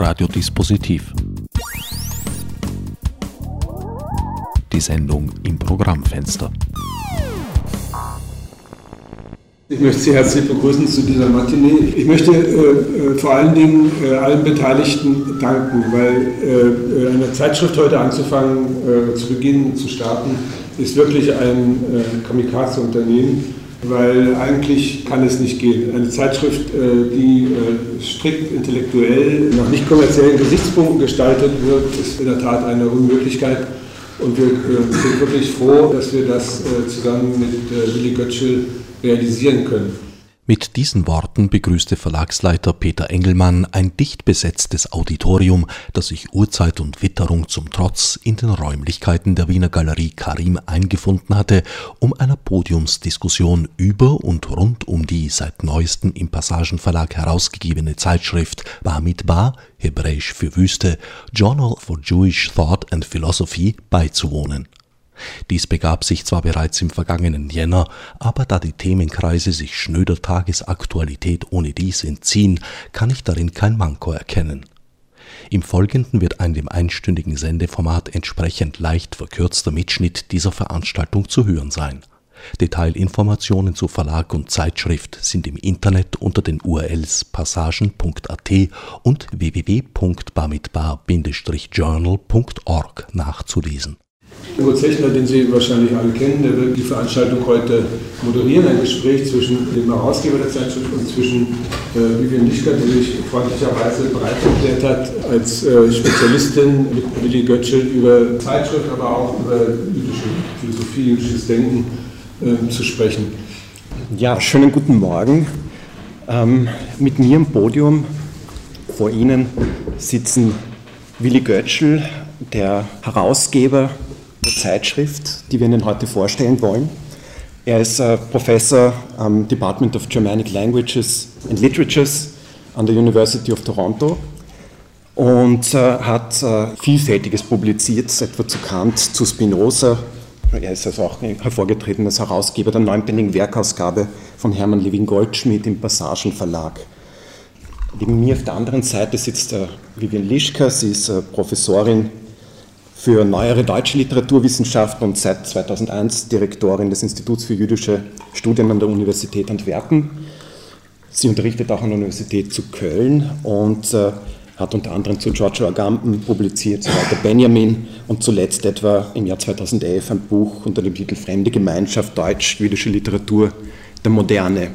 Radiodispositiv. Die Sendung im Programmfenster. Ich möchte Sie herzlich begrüßen zu dieser Matinee. Ich möchte äh, äh, vor allen Dingen äh, allen Beteiligten danken, weil äh, äh eine Zeitschrift heute anzufangen, äh, zu beginnen, zu starten, ist wirklich ein Kamikaze-Unternehmen, weil eigentlich kann es nicht gehen. Eine Zeitschrift, die strikt intellektuell, nach nicht kommerziellen Gesichtspunkten gestaltet wird, ist in der Tat eine Unmöglichkeit. Und wir sind wirklich froh, dass wir das zusammen mit Willi Götschel realisieren können. Mit diesen Worten begrüßte Verlagsleiter Peter Engelmann ein dicht besetztes Auditorium, das sich Uhrzeit und Witterung zum Trotz in den Räumlichkeiten der Wiener Galerie Karim eingefunden hatte, um einer Podiumsdiskussion über und rund um die seit neuestem im Passagenverlag herausgegebene Zeitschrift Bamidbar, hebräisch für Wüste, Journal for Jewish Thought and Philosophy beizuwohnen. Dies begab sich zwar bereits im vergangenen Jänner, aber da die Themenkreise sich schnöder Tagesaktualität ohne dies entziehen, kann ich darin kein Manko erkennen. Im Folgenden wird ein dem einstündigen Sendeformat entsprechend leicht verkürzter Mitschnitt dieser Veranstaltung zu hören sein. Detailinformationen zu Verlag und Zeitschrift sind im Internet unter den URLs passagen.at und www.bamitbar-journal.org nachzulesen. Ingo Zechner, den Sie wahrscheinlich alle kennen, der wird die Veranstaltung heute moderieren, ein Gespräch zwischen dem Herausgeber der Zeitschrift und zwischen äh, Vivian Lischka, die sich freundlicherweise bereit erklärt hat, als äh, Spezialistin mit Willi Götschel über Zeitschrift, aber auch über jüdische Philosophie, jüdisches Denken äh, zu sprechen. Ja, schönen guten Morgen. Ähm, mit mir im Podium vor Ihnen sitzen Willi Götschel, der Herausgeber Zeitschrift, die wir Ihnen heute vorstellen wollen. Er ist äh, Professor am Department of Germanic Languages and Literatures an der University of Toronto und äh, hat äh, Vielfältiges publiziert, etwa zu Kant, zu Spinoza. Er ist also auch hervorgetreten als Herausgeber der neunbändigen Werkausgabe von Hermann Levin Goldschmidt im Passagen Verlag. Neben mir auf der anderen Seite sitzt äh, Vivian Lischka, sie ist äh, Professorin für neuere deutsche Literaturwissenschaften und seit 2001 Direktorin des Instituts für jüdische Studien an der Universität Antwerpen. Sie unterrichtet auch an der Universität zu Köln und äh, hat unter anderem zu Giorgio Agamben publiziert, zu Walter Benjamin und zuletzt etwa im Jahr 2011 ein Buch unter dem Titel Fremde Gemeinschaft Deutsch-Jüdische Literatur der Moderne.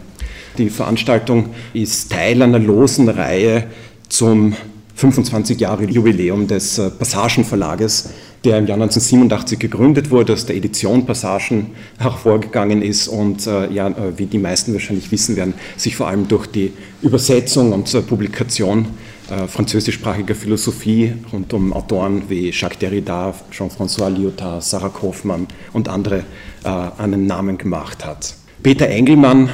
Die Veranstaltung ist Teil einer losen Reihe zum 25 Jahre Jubiläum des äh, Passagenverlages, der im Jahr 1987 gegründet wurde, aus der Edition Passagen hervorgegangen ist und äh, ja, äh, wie die meisten wahrscheinlich wissen werden, sich vor allem durch die Übersetzung und Publikation französischsprachiger Philosophie rund um Autoren wie Jacques Derrida, Jean-François Lyotard, Sarah Kaufmann und andere einen Namen gemacht hat. Peter Engelmann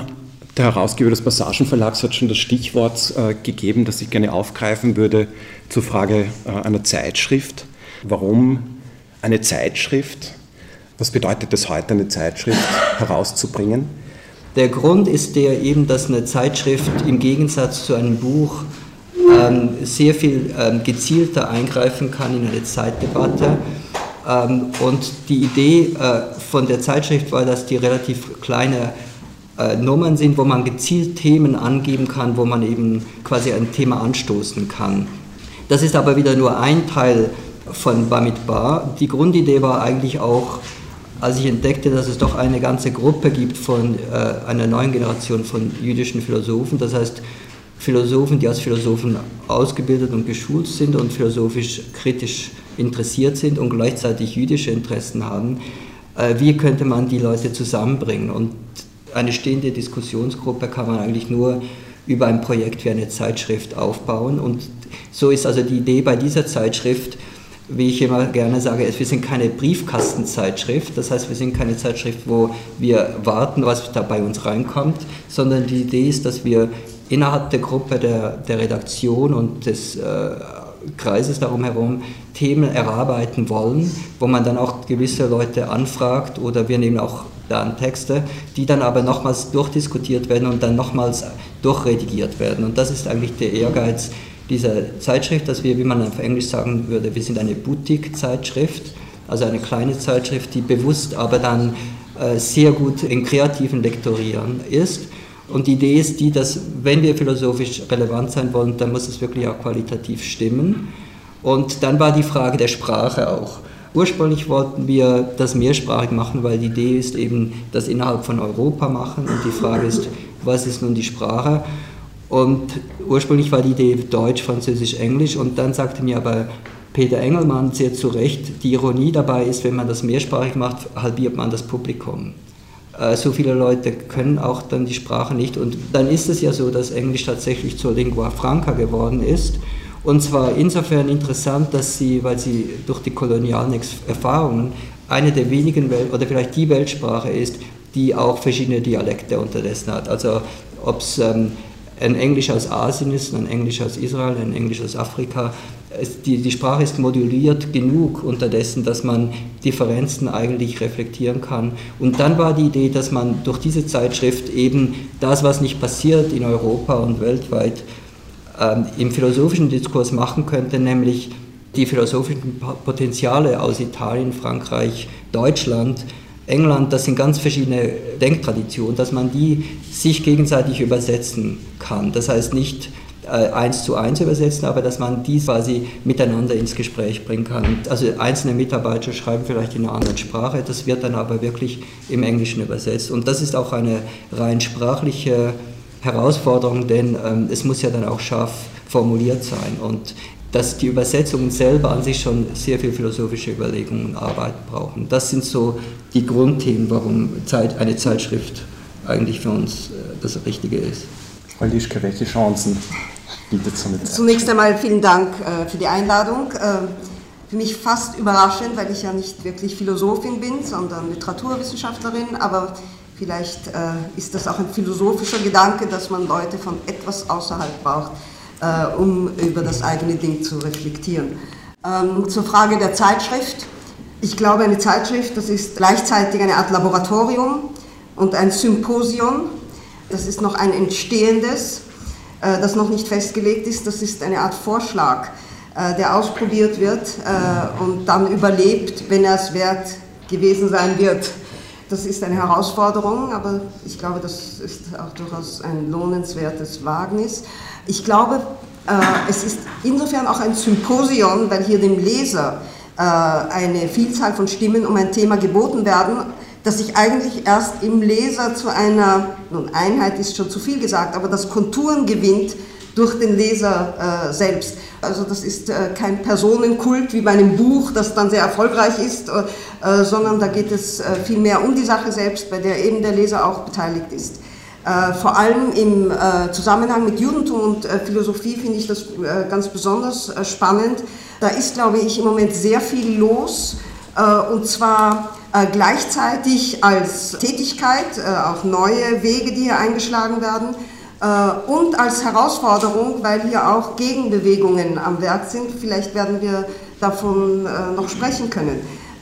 der Herausgeber des Passagenverlags hat schon das Stichwort äh, gegeben, das ich gerne aufgreifen würde zur Frage äh, einer Zeitschrift. Warum eine Zeitschrift? Was bedeutet es heute, eine Zeitschrift herauszubringen? Der Grund ist der eben, dass eine Zeitschrift im Gegensatz zu einem Buch ähm, sehr viel ähm, gezielter eingreifen kann in eine Zeitdebatte. Ähm, und die Idee äh, von der Zeitschrift war, dass die relativ kleine äh, Nummern sind, wo man gezielt Themen angeben kann, wo man eben quasi ein Thema anstoßen kann. Das ist aber wieder nur ein Teil von Bamidbar. Die Grundidee war eigentlich auch, als ich entdeckte, dass es doch eine ganze Gruppe gibt von äh, einer neuen Generation von jüdischen Philosophen, das heißt Philosophen, die als Philosophen ausgebildet und geschult sind und philosophisch kritisch interessiert sind und gleichzeitig jüdische Interessen haben, äh, wie könnte man die Leute zusammenbringen? Und eine stehende Diskussionsgruppe kann man eigentlich nur über ein Projekt wie eine Zeitschrift aufbauen. Und so ist also die Idee bei dieser Zeitschrift, wie ich immer gerne sage, wir sind keine Briefkastenzeitschrift, das heißt, wir sind keine Zeitschrift, wo wir warten, was da bei uns reinkommt, sondern die Idee ist, dass wir innerhalb der Gruppe der, der Redaktion und des äh, Kreises darum herum Themen erarbeiten wollen, wo man dann auch gewisse Leute anfragt oder wir nehmen auch dann Texte, die dann aber nochmals durchdiskutiert werden und dann nochmals durchredigiert werden. Und das ist eigentlich der Ehrgeiz, dieser Zeitschrift, dass wir, wie man auf Englisch sagen würde, wir sind eine Boutique-Zeitschrift, also eine kleine Zeitschrift, die bewusst aber dann äh, sehr gut in kreativen Lektorieren ist. Und die Idee ist die, dass wenn wir philosophisch relevant sein wollen, dann muss es wirklich auch qualitativ stimmen. Und dann war die Frage der Sprache auch. Ursprünglich wollten wir das mehrsprachig machen, weil die Idee ist eben, das innerhalb von Europa machen. Und die Frage ist, was ist nun die Sprache? Und ursprünglich war die Idee Deutsch, Französisch, Englisch. Und dann sagte mir aber Peter Engelmann sehr zu Recht, die Ironie dabei ist, wenn man das mehrsprachig macht, halbiert man das Publikum. Äh, so viele Leute können auch dann die Sprache nicht. Und dann ist es ja so, dass Englisch tatsächlich zur Lingua Franca geworden ist. Und zwar insofern interessant, dass sie, weil sie durch die kolonialen Erfahrungen eine der wenigen Welt oder vielleicht die Weltsprache ist, die auch verschiedene Dialekte unterdessen hat. Also ob es ähm, ein Englisch aus Asien ist, ein Englisch aus Israel, ein Englisch aus Afrika. Die, die Sprache ist moduliert genug unterdessen, dass man Differenzen eigentlich reflektieren kann. Und dann war die Idee, dass man durch diese Zeitschrift eben das, was nicht passiert in Europa und weltweit, im philosophischen Diskurs machen könnte, nämlich die philosophischen Potenziale aus Italien, Frankreich, Deutschland England, das sind ganz verschiedene Denktraditionen, dass man die sich gegenseitig übersetzen kann. Das heißt nicht äh, eins zu eins übersetzen, aber dass man die quasi miteinander ins Gespräch bringen kann. Also einzelne Mitarbeiter schreiben vielleicht in einer anderen Sprache, das wird dann aber wirklich im Englischen übersetzt. Und das ist auch eine rein sprachliche Herausforderung, denn ähm, es muss ja dann auch scharf formuliert sein. Und dass die Übersetzungen selber an sich schon sehr viel philosophische Überlegungen und Arbeit brauchen. Das sind so die Grundthemen, warum eine Zeitschrift eigentlich für uns äh, das Richtige ist. Frau Lischke, welche Chancen bietet so eine Zeit? Zunächst einmal vielen Dank äh, für die Einladung. Ähm, für mich fast überraschend, weil ich ja nicht wirklich Philosophin bin, sondern Literaturwissenschaftlerin, aber vielleicht äh, ist das auch ein philosophischer Gedanke, dass man Leute von etwas außerhalb braucht äh, um über das eigene Ding zu reflektieren. Ähm, zur Frage der Zeitschrift. Ich glaube, eine Zeitschrift, das ist gleichzeitig eine Art Laboratorium und ein Symposium. Das ist noch ein entstehendes, äh, das noch nicht festgelegt ist. Das ist eine Art Vorschlag, äh, der ausprobiert wird äh, und dann überlebt, wenn er es wert gewesen sein wird. Das ist eine Herausforderung, aber ich glaube, das ist auch durchaus ein lohnenswertes Wagnis. Ich glaube, äh, es ist insofern auch ein Symposion, weil hier dem Leser äh, eine Vielzahl von Stimmen um ein Thema geboten werden, dass sich eigentlich erst im Leser zu einer, nun Einheit ist schon zu viel gesagt, aber das Konturen gewinnt durch den Leser äh, selbst. Also das ist äh, kein Personenkult wie bei einem Buch, das dann sehr erfolgreich ist, äh, sondern da geht es äh, vielmehr um die Sache selbst, bei der eben der Leser auch beteiligt ist. Äh, vor allem im äh, Zusammenhang mit Judentum und äh, Philosophie finde ich das ganz besonders spannend. Da ist, glaube ich, im Moment sehr viel los und zwar gleichzeitig als Tätigkeit, auch neue Wege, die hier eingeschlagen werden und als Herausforderung, weil hier auch Gegenbewegungen am Werk sind. Vielleicht werden wir davon noch sprechen können.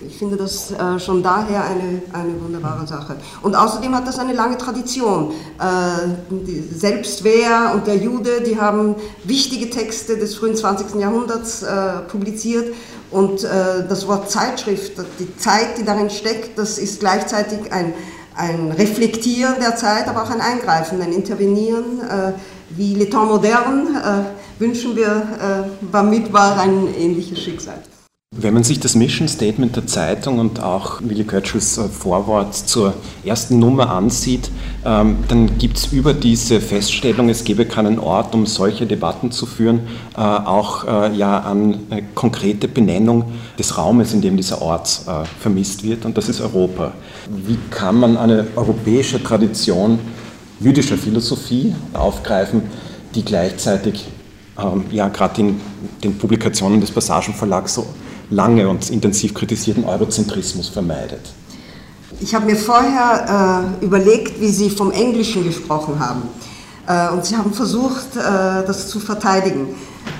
Ich finde das äh, schon daher eine, eine wunderbare Sache. Und außerdem hat das eine lange Tradition. Äh, Selbstwehr und der Jude, die haben wichtige Texte des frühen 20. Jahrhunderts äh, publiziert. Und äh, das Wort Zeitschrift, die Zeit, die darin steckt, das ist gleichzeitig ein, ein Reflektieren der Zeit, aber auch ein Eingreifen, ein Intervenieren. Äh, wie Le Temps Moderne äh, wünschen wir Bamidbar ein ähnliches Schicksal. Wenn man sich das Mission Statement der Zeitung und auch Willy Kötschels äh, Vorwort zur ersten Nummer ansieht, ähm, dann gibt es über diese Feststellung, es gebe keinen Ort, um solche Debatten zu führen, äh, auch äh, ja an konkrete Benennung des Raumes, in dem dieser Ort vermisst wird, und das ist Europa. Wie kann man eine europäische Tradition jüdischer Philosophie aufgreifen, die gleichzeitig ähm, ja gerade in den Publikationen des Passagenverlags so lange und intensiv kritisierten Eurozentrismus vermeidet. Ich habe mir vorher äh, überlegt, wie Sie vom Englischen gesprochen haben. Äh, und Sie haben versucht, äh, das zu verteidigen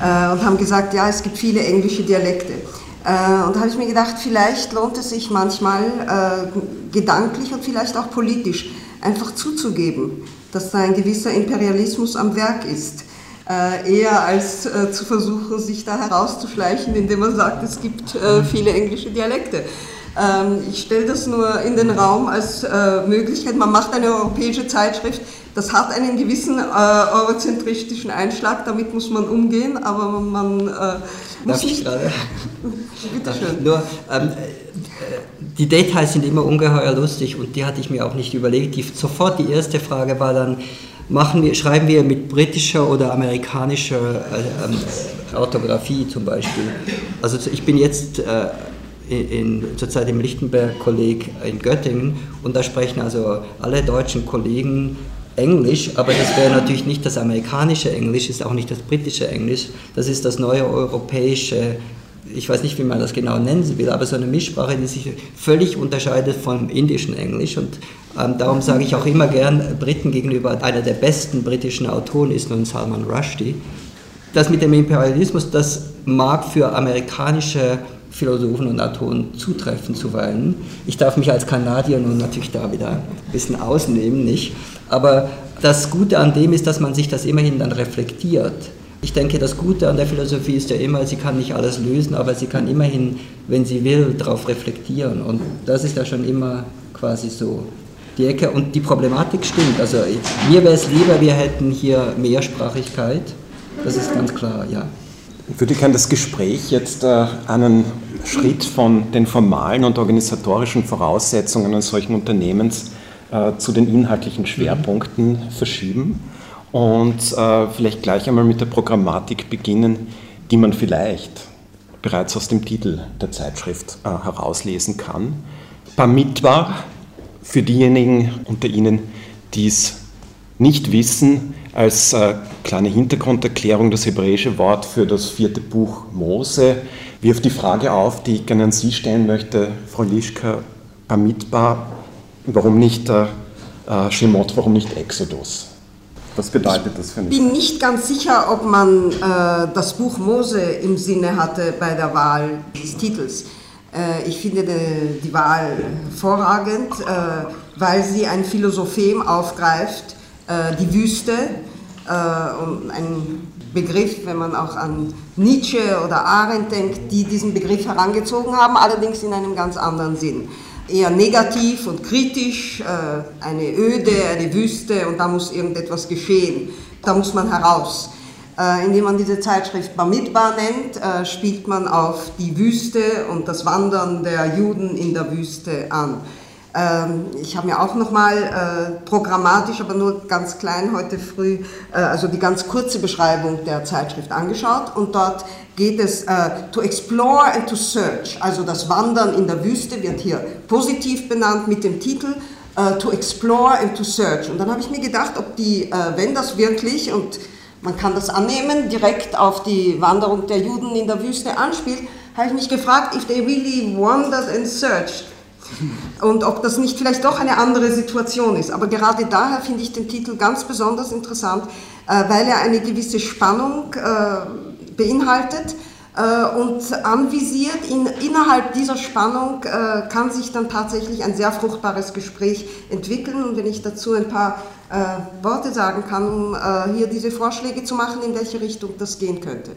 äh, und haben gesagt, ja, es gibt viele englische Dialekte. Äh, und da habe ich mir gedacht, vielleicht lohnt es sich manchmal äh, gedanklich und vielleicht auch politisch einfach zuzugeben, dass da ein gewisser Imperialismus am Werk ist äh, eher als äh, zu versuchen, sich da herauszuschleichen, indem man sagt, es gibt äh, viele englische Dialekte. Ähm, ich stelle das nur in den Raum als äh, Möglichkeit. Man macht eine europäische Zeitschrift, das hat einen gewissen äh, eurozentristischen Einschlag, damit muss man umgehen, aber man äh, muss nicht. Bitte schön. Nur, ähm, die Details sind immer ungeheuer lustig und die hatte ich mir auch nicht überlegt. Die, sofort die erste Frage war dann, machen wir, schreiben wir mit britischer oder amerikanischer äh, ähm, Orthographie zum Beispiel. Also ich bin jetzt äh, in, zurzeit im Lichtenberg-Kolleg in Göttingen und da sprechen also alle deutschen Kollegen Englisch, aber das wäre natürlich nicht das amerikanische Englisch, ist auch nicht das britische Englisch, das ist das neue europäische, ich weiß nicht, wie man das genau nennen will, aber so eine Mischsprache, die sich völlig unterscheidet vom indischen Englisch und darum sage ich auch immer gern Briten gegenüber, einer der besten britischen Autoren ist nun Salman Rushdie. Das mit dem Imperialismus, das mag für amerikanische Philosophen und Autoren zutreffen zuweilen. Ich darf mich als Kanadier nun natürlich da wieder ein bisschen ausnehmen, nicht? Aber das Gute an dem ist, dass man sich das immerhin dann reflektiert. Ich denke, das Gute an der Philosophie ist ja immer, sie kann nicht alles lösen, aber sie kann immerhin, wenn sie will, darauf reflektieren. Und das ist ja schon immer quasi so die Ecke. Und die Problematik stimmt. Also mir wäre es lieber, wir hätten hier Mehrsprachigkeit. Das ist ganz klar, ja. Ich würde gerne das Gespräch jetzt äh, einen Schritt von den formalen und organisatorischen Voraussetzungen eines solchen Unternehmens äh, zu den inhaltlichen Schwerpunkten mhm. verschieben und äh, vielleicht gleich einmal mit der Programmatik beginnen, die man vielleicht bereits aus dem Titel der Zeitschrift herauslesen kann. Bamidbar, für diejenigen unter Ihnen, die es nicht wissen, als äh, kleine Hintergrunderklärung das hebräische Wort für das vierte Buch Mose wirft die Frage auf, die ich gerne an Sie stellen möchte, Frau Lischka, Bamidbar, warum nicht äh, äh, Shemot, warum nicht Exodus? Was bedeutet das für mich? Ich bin nicht ganz sicher, ob man äh, das Buch Mose im Sinne hatte bei der Wahl des Titels. Äh, ich finde die, Wahl hervorragend, äh, weil sie ein Philosophem aufgreift, äh, die Wüste, ein Begriff, wenn man auch an Nietzsche oder Arendt denkt, die diesen Begriff herangezogen haben, allerdings in einem ganz anderen Sinn. Eher negativ und kritisch, eine Öde, eine Wüste und da muss irgendetwas geschehen, da muss man heraus. Äh, indem man diese Zeitschrift Bamidbar nennt, äh, spielt man auf die Wüste und das Wandern der Juden in der Wüste an. Ähm, ich habe mir auch nochmal äh, programmatisch, aber nur ganz klein heute früh, also die ganz kurze Beschreibung der Zeitschrift angeschaut und dort geht es to explore and to search, also das Wandern in der Wüste wird hier positiv benannt mit dem Titel to explore and to search. Und dann habe ich mir gedacht, ob die, wenn das wirklich und man kann das annehmen, direkt auf die Wanderung der Juden in der Wüste anspielt, habe ich mich gefragt, if they really wandered and searched. Und ob das nicht vielleicht doch eine andere Situation ist. Aber gerade daher finde ich den Titel ganz besonders interessant, äh, weil er eine gewisse Spannung äh, beinhaltet äh, und anvisiert. innerhalb dieser Spannung kann sich dann tatsächlich ein sehr fruchtbares Gespräch entwickeln. Und wenn ich dazu ein paar äh, Worte sagen kann, um äh, hier diese Vorschläge zu machen, in welche Richtung das gehen könnte.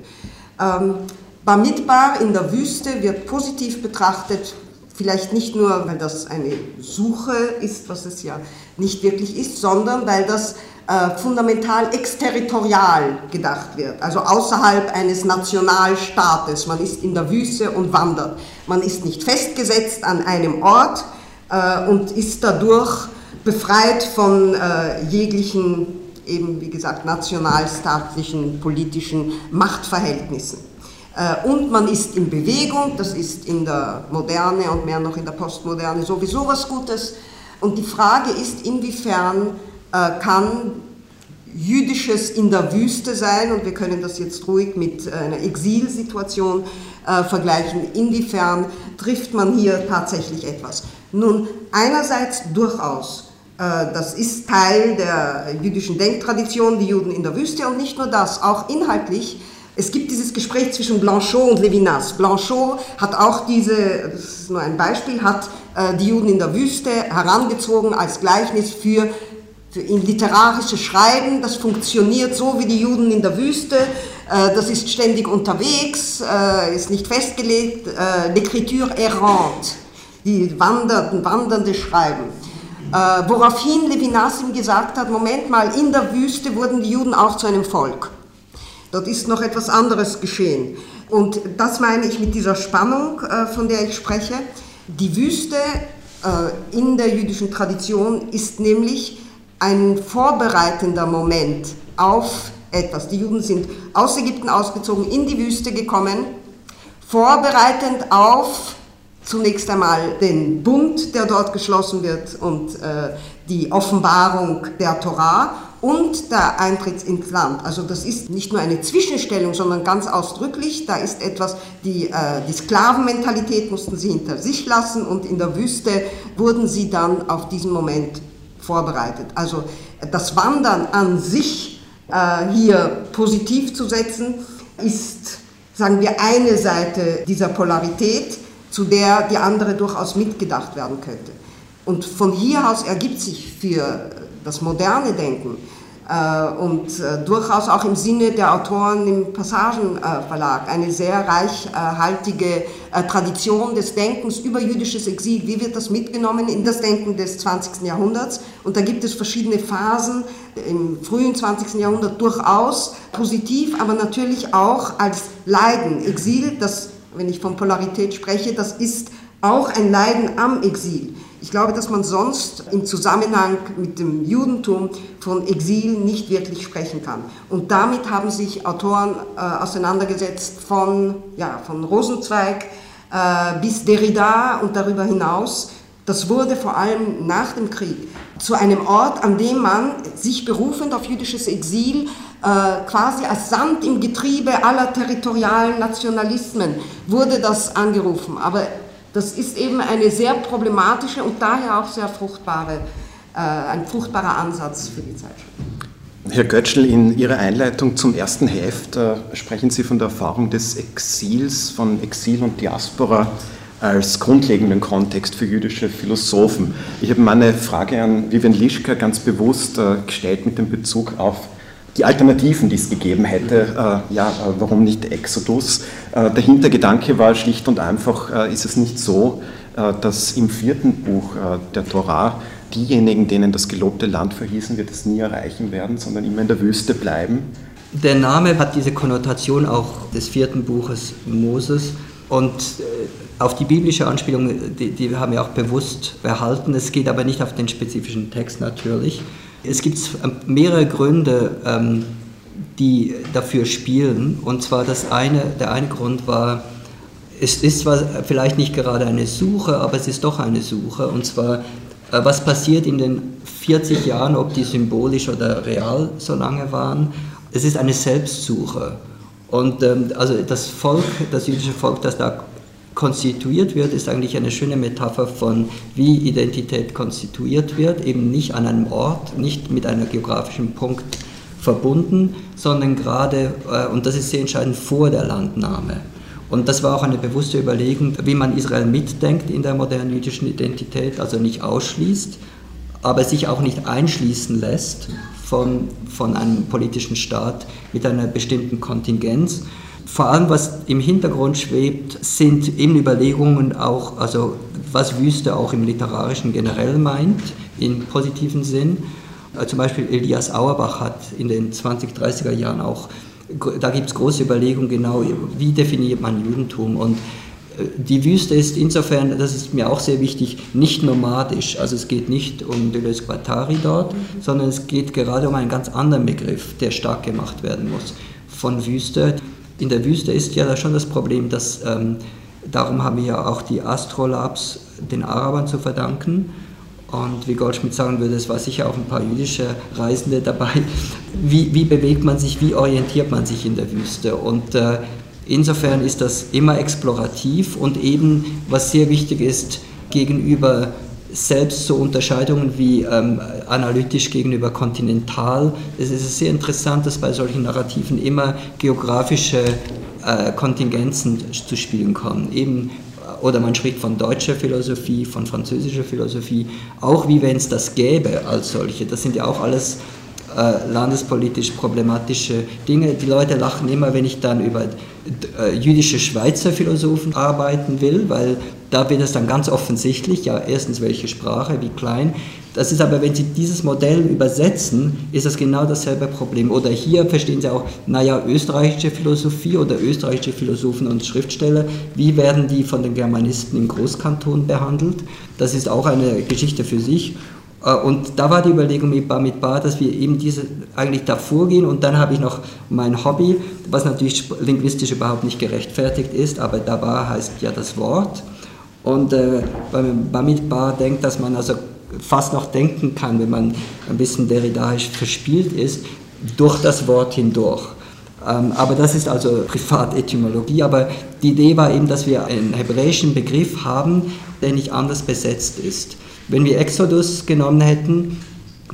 Ähm, Bamidbar in der Wüste wird positiv betrachtet, vielleicht nicht nur, weil das eine Suche ist, was es ja nicht wirklich ist, sondern weil das äh, fundamental exterritorial gedacht wird, also außerhalb eines Nationalstaates. Man ist in der Wüste und wandert. Man ist nicht festgesetzt an einem Ort äh, und ist dadurch befreit von äh, jeglichen, eben wie gesagt, nationalstaatlichen politischen Machtverhältnissen. Äh, und man ist in Bewegung, das ist in der Moderne und mehr noch in der Postmoderne sowieso was Gutes. Und die Frage ist, inwiefern äh, kann Jüdisches in der Wüste sein, und wir können das jetzt ruhig mit äh, einer Exilsituation vergleichen, inwiefern trifft man hier tatsächlich etwas. Nun, einerseits durchaus das ist Teil der jüdischen Denktradition, die Juden in der Wüste und nicht nur das, auch inhaltlich. Es gibt dieses Gespräch zwischen Blanchot und Levinas. Blanchot hat auch diese, das ist nur ein Beispiel, hat äh, die Juden in der Wüste herangezogen als Gleichnis für für ihn literarisches Schreiben, das funktioniert so wie die Juden in der Wüste, äh, das ist ständig unterwegs, äh, ist nicht festgelegt, äh, l'écriture errante, die wandernden, wandernde Schreiben. Woraufhin Levinas ihm gesagt hat, Moment mal, in der Wüste wurden die Juden auch zu einem Volk. Dort ist noch etwas anderes geschehen. Und das meine ich mit dieser Spannung, von der ich spreche. Die Wüste in der jüdischen Tradition ist nämlich ein vorbereitender Moment auf etwas. Die Juden sind aus Ägypten ausgezogen, in die Wüste gekommen, vorbereitend auf zunächst einmal den Bund, der dort geschlossen wird und äh, die Offenbarung der Torah und der Eintritt ins Land. Also das ist nicht nur eine Zwischenstellung, sondern ganz ausdrücklich, da ist etwas, die, äh, die Sklavenmentalität mussten sie hinter sich lassen und in der Wüste wurden sie dann auf diesen Moment vorbereitet. Also das Wandern an sich äh, hier positiv zu setzen, ist, sagen wir, eine Seite dieser Polarität, zu der die andere durchaus mitgedacht werden könnte. Und von hier aus ergibt sich für das moderne Denken äh, und äh, durchaus auch im Sinne der Autoren im Passagenverlag eine sehr reichhaltige äh, Tradition des Denkens über jüdisches Exil. Wie wird das mitgenommen in das Denken des 20. Jahrhunderts? Und da gibt es verschiedene Phasen im frühen 20. Jahrhundert durchaus positiv, aber natürlich auch als Leiden. Exil, das, wenn ich von Polarität spreche, das ist auch ein Leiden am Exil. Ich glaube, dass man sonst im Zusammenhang mit dem Judentum von Exil nicht wirklich sprechen kann. Und damit haben sich Autoren äh, auseinandergesetzt von, ja, von Rosenzweig äh, bis Derrida und darüber hinaus. Das wurde vor allem nach dem Krieg zu einem Ort, an dem man sich berufend auf jüdisches Exil quasi als Sand im Getriebe aller territorialen Nationalismen wurde das angerufen. Aber das ist eben eine sehr problematische und daher auch sehr fruchtbare, äh, ein fruchtbarer Ansatz für die Zeitschrift. Herr Götschel, in Ihrer Einleitung zum ersten Heft äh, sprechen Sie von der Erfahrung des Exils, von Exil und Diaspora als grundlegenden Kontext für jüdische Philosophen. Ich habe meine Frage an Vivian Lischka ganz bewusst äh, gestellt mit dem Bezug auf die Alternativen, die es gegeben hätte, äh, ja, äh, warum nicht Exodus? Äh, der Hintergedanke war schlicht und einfach, äh, ist es nicht so, äh, dass im vierten Buch äh, der Torah diejenigen, denen das gelobte Land verhießen wird, es nie erreichen werden, sondern immer in der Wüste bleiben? Der Name hat diese Konnotation auch des vierten Buches Moses und auf die biblische Anspielung, die, die haben wir auch bewusst behalten. Es geht aber nicht auf den spezifischen Text natürlich. Es gibt mehrere Gründe, ähm, die dafür spielen. Und zwar das eine, der eine Grund war, es ist zwar vielleicht nicht gerade eine Suche, aber es ist doch eine Suche. Und zwar, äh, was passiert in den 40 Jahren, ob die symbolisch oder real so lange waren? Es ist eine Selbstsuche. Und ähm, also das Volk, das jüdische Volk, das da konstituiert wird, ist eigentlich eine schöne Metapher von, wie Identität konstituiert wird, eben nicht an einem Ort, nicht mit einem geografischen Punkt verbunden, sondern gerade, äh, und das ist sehr entscheidend, vor der Landnahme. Und das war auch eine bewusste Überlegung, wie man Israel mitdenkt in der modernen jüdischen Identität, also nicht ausschließt, aber sich auch nicht einschließen lässt von, von einem politischen Staat mit einer bestimmten Kontingenz, vor allem, was im Hintergrund schwebt, sind eben Überlegungen auch, also was Wüste auch im Literarischen generell meint, im positiven Sinn. Äh, zum Beispiel Elias Auerbach hat in den 20, 30er Jahren auch, da gibt es große Überlegungen genau, wie definiert man Judentum und äh, die Wüste ist insofern, das ist mir auch sehr wichtig, nicht nomadisch. Also es geht nicht um Deleuze Guattari dort, sondern es geht gerade um einen ganz anderen Begriff, der stark gemacht werden muss von Wüste in der Wüste ist ja schon das Problem, dass ähm, darum haben wir ja auch die Astrolabs den Arabern zu verdanken. Und wie Goldschmidt sagen würde, es war sicher auch ein paar jüdische Reisende dabei. Wie, wie bewegt man sich, wie orientiert man sich in der Wüste? Und äh, insofern ist das immer explorativ und eben, was sehr wichtig ist, gegenüber selbst so Unterscheidungen wie ähm, analytisch gegenüber kontinental. Es ist sehr interessant, dass bei solchen Narrativen immer geografische äh, Kontingenzen zu spielen kommen. Eben oder man spricht von deutscher Philosophie, von französischer Philosophie, auch wie wenn es das gäbe als solche. Das sind ja auch alles äh, landespolitisch problematische Dinge. Die Leute lachen immer, wenn ich dann über äh, jüdische Schweizer Philosophen arbeiten will, weil da wird es dann ganz offensichtlich, ja, erstens welche Sprache, wie klein. Das ist aber, wenn Sie dieses Modell übersetzen, ist das genau dasselbe Problem. Oder hier verstehen Sie auch, naja, österreichische Philosophie oder österreichische Philosophen und Schriftsteller, wie werden die von den Germanisten im Großkanton behandelt? Das ist auch eine Geschichte für sich. Äh, und da war die Überlegung mit Bar mit Bar, dass wir eben diese eigentlich davor gehen und dann habe ich noch mein Hobby, was natürlich linguistisch überhaupt nicht gerechtfertigt ist, aber da war heißt ja das Wort. Und äh, beim Bamid Bar denkt, dass man also fast noch denken kann, wenn man ein bisschen deridaisch verspielt ist, durch das Wort hindurch. Ähm, aber das ist also Privatetymologie. Aber die Idee war eben, dass wir einen hebräischen Begriff haben, der nicht anders besetzt ist. Wenn wir Exodus genommen hätten,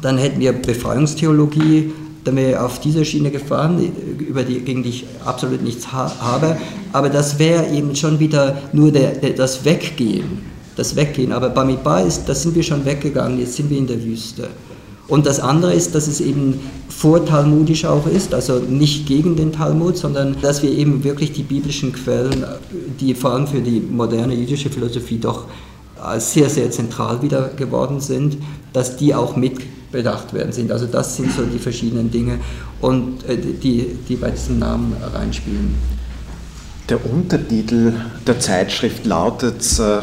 dann hätten wir Befreiungstheologie, dann wäre auf dieser Schiene gefahren, über die, gegen die ich absolut nichts ha habe. Aber das wäre eben schon wieder nur der, der, das Weggehen. Das Weggehen. Aber Bamidbar ist, da sind wir schon weggegangen, jetzt sind wir in der Wüste. Und das andere ist, dass es eben vortalmudisch auch ist, also nicht gegen den Talmud, sondern dass wir eben wirklich die biblischen Quellen, die vor allem für die moderne jüdische Philosophie doch sehr, sehr zentral wieder geworden sind, dass die auch mitbedacht werden sind. Also das sind so die verschiedenen Dinge und äh, die, die bei diesem Namen reinspielen. Der Untertitel der Zeitschrift lautet uh,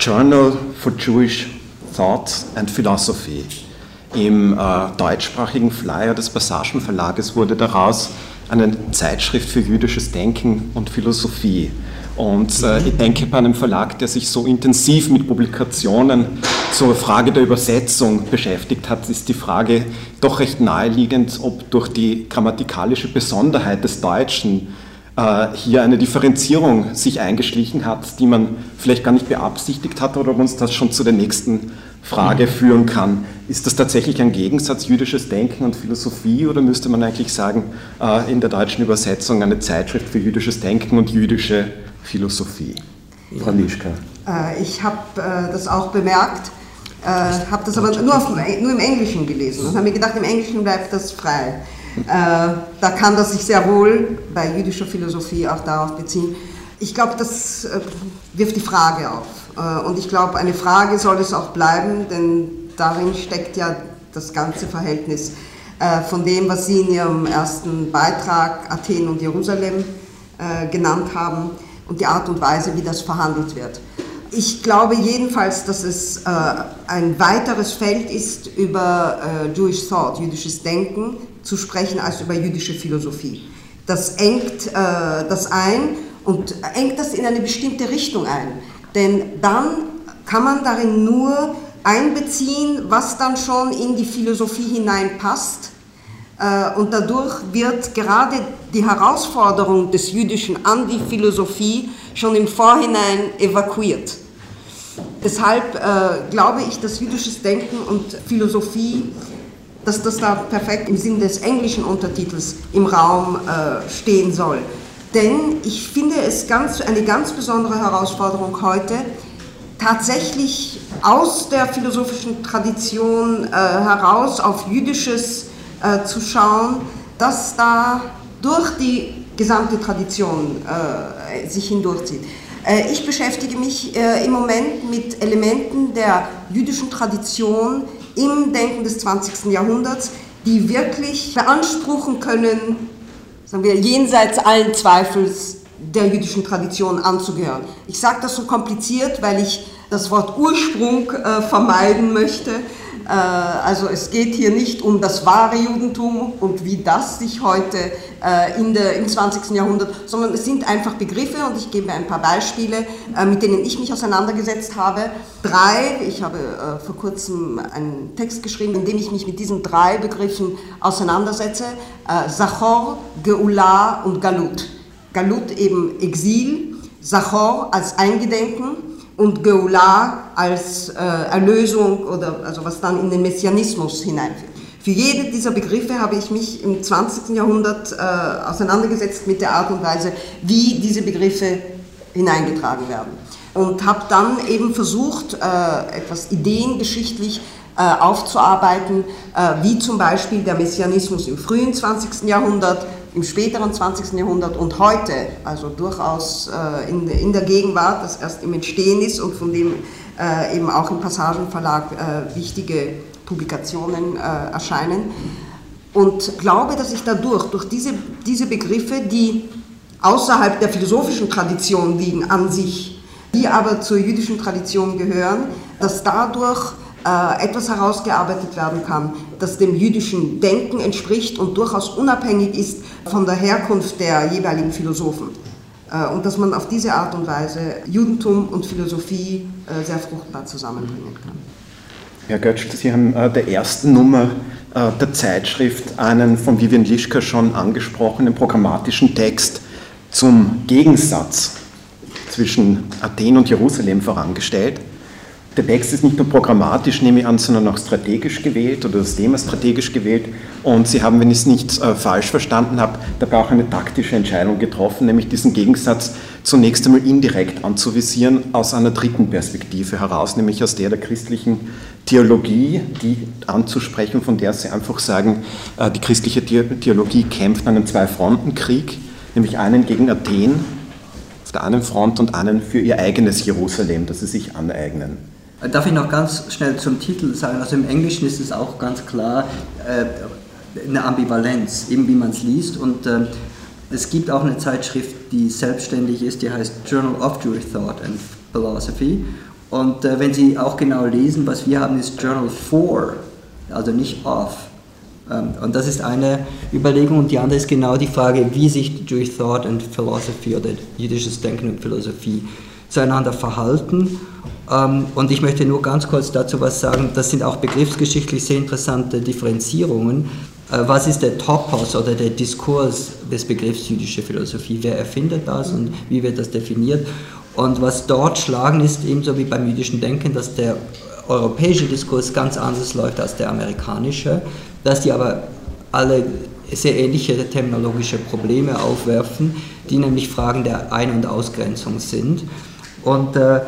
Journal for Jewish Thought and Philosophy. Im uh, deutschsprachigen Flyer des Passagen Verlages wurde daraus eine Zeitschrift für jüdisches Denken und Philosophie. Und äh, ich denke, bei einem Verlag, der sich so intensiv mit Publikationen zur Frage der Übersetzung beschäftigt hat, ist die Frage doch recht naheliegend, ob durch die grammatikalische Besonderheit des Deutschen äh, hier eine Differenzierung sich eingeschlichen hat, die man vielleicht gar nicht beabsichtigt hat oder ob uns das schon zu der nächsten Frage mhm. führen kann. Ist das tatsächlich ein Gegensatz jüdisches Denken und Philosophie oder müsste man eigentlich sagen, äh, in der deutschen Übersetzung eine Zeitschrift für jüdisches Denken und jüdische Philosophie. Frau Lischka. Äh, ich habe äh, das auch bemerkt, äh, habe das aber nur, auf, nur, im Englischen gelesen und habe mir gedacht, im Englischen bleibt das frei. Da kann das sich sehr wohl bei jüdischer Philosophie auch darauf beziehen. Ich glaube, das wirft die Frage auf. und ich glaube, eine Frage soll es auch bleiben, denn darin steckt ja das ganze Verhältnis von dem, was Sie in Ihrem ersten Beitrag Athen und Jerusalem genannt haben und die Art und Weise, wie das verhandelt wird. Ich glaube jedenfalls, dass es äh, ein weiteres Feld ist, über äh, Jewish Thought, jüdisches Denken zu sprechen, als über jüdische Philosophie. Das engt äh, das ein und engt das in eine bestimmte Richtung ein. Denn dann kann man darin nur einbeziehen, was dann schon in die Philosophie hineinpasst äh, und dadurch wird gerade die Herausforderung des Jüdischen an die Philosophie schon im Vorhinein evakuiert. Deshalb äh, glaube ich, dass jüdisches Denken und Philosophie, dass das da perfekt im Sinn des englischen Untertitels im Raum äh, stehen soll. Denn ich finde es ganz, eine ganz besondere Herausforderung heute, tatsächlich aus der philosophischen Tradition äh, heraus auf jüdisches äh, zu schauen, dass da durch die gesamte Tradition äh, sich hindurchzieht. Äh, ich beschäftige mich äh, im Moment mit Elementen der jüdischen Tradition im Denken des 20. Jahrhunderts, die wirklich beanspruchen können, sagen wir, jenseits allen Zweifels der jüdischen Tradition anzugehören. Ich sage das so kompliziert, weil ich das Wort Ursprung äh, vermeiden möchte, also es geht hier nicht um das wahre Judentum und wie das sich heute äh, in der, im 20. Jahrhundert, sondern es sind einfach Begriffe und ich gebe ein paar Beispiele, äh, mit denen ich mich auseinandergesetzt habe. Drei, ich habe vor kurzem einen Text geschrieben, in dem ich mich mit diesen drei Begriffen auseinandersetze. Sachor, Geulah und Galut. Galut eben Exil, Sachor als Eingedenken und Geulah als äh, Erlösung oder also was dann in den Messianismus hineinführt. Für jede dieser Begriffe habe ich mich im 20. Jahrhundert äh, auseinandergesetzt mit der Art und Weise, wie diese Begriffe hineingetragen werden. und habe dann eben versucht, äh, etwas ideengeschichtlich äh, aufzuarbeiten, äh, wie zum Beispiel der Messianismus im frühen 20. Jahrhundert, im späteren 20. Jahrhundert und heute, also durchaus äh, in, in, der Gegenwart, das erst im Entstehen ist und von dem äh, eben auch im Passagenverlag äh, wichtige Publikationen äh, erscheinen. Und glaube, dass ich dadurch, durch diese, diese Begriffe, die außerhalb der philosophischen Tradition liegen an sich, die aber zur jüdischen Tradition gehören, dass dadurch äh, etwas herausgearbeitet werden kann, das dem jüdischen Denken entspricht und durchaus unabhängig ist von der Herkunft der jeweiligen Philosophen. Äh, und dass man auf diese Art und Weise Judentum und Philosophie äh, sehr fruchtbar zusammenbringen kann. Herr Götsch, Sie haben der ersten Nummer der Zeitschrift einen von Vivian Lischka schon angesprochenen programmatischen Text zum Gegensatz zwischen Athen und Jerusalem vorangestellt. Der Text ist nicht nur programmatisch, nehme ich an, sondern auch strategisch gewählt oder das Thema strategisch gewählt. Und Sie haben, wenn ich es nicht äh, falsch verstanden habe, dabei auch eine taktische Entscheidung getroffen, nämlich diesen Gegensatz zunächst einmal indirekt anzuvisieren aus einer dritten Perspektive heraus, nämlich aus der der christlichen Theologie, die anzusprechen, von der Sie einfach sagen, äh, die christliche Theologie kämpft einen Zwei-Fronten-Krieg, nämlich einen gegen Athen auf der einen Front und einen für ihr eigenes Jerusalem, das sie sich aneignen. Darf ich noch ganz schnell zum Titel sagen? Also im Englischen ist es auch ganz klar äh, eine Ambivalenz, eben wie man es liest. Und äh, es gibt auch eine Zeitschrift, die selbstständig ist, die heißt Journal of Jewish Thought and Philosophy. Und äh, wenn Sie auch genau lesen, was wir haben, ist Journal for, also nicht of. Ähm, und das ist eine Überlegung und die andere ist genau die Frage, wie sich Jewish Thought and Philosophy oder jüdisches Denken und Philosophie zueinander verhalten. Ähm, und ich möchte nur ganz kurz dazu was sagen. Das sind auch begriffsgeschichtlich sehr interessante Differenzierungen. Äh, was ist der Topos oder der Diskurs des Begriffs jüdische Philosophie? Wer erfindet das und wie wird das definiert? Und was dort schlagen ist, ebenso wie beim jüdischen Denken, dass der europäische Diskurs ganz anders läuft als der amerikanische, dass die aber alle sehr ähnliche terminologische Probleme aufwerfen, die nämlich Fragen der Ein- und Ausgrenzung sind. Und äh,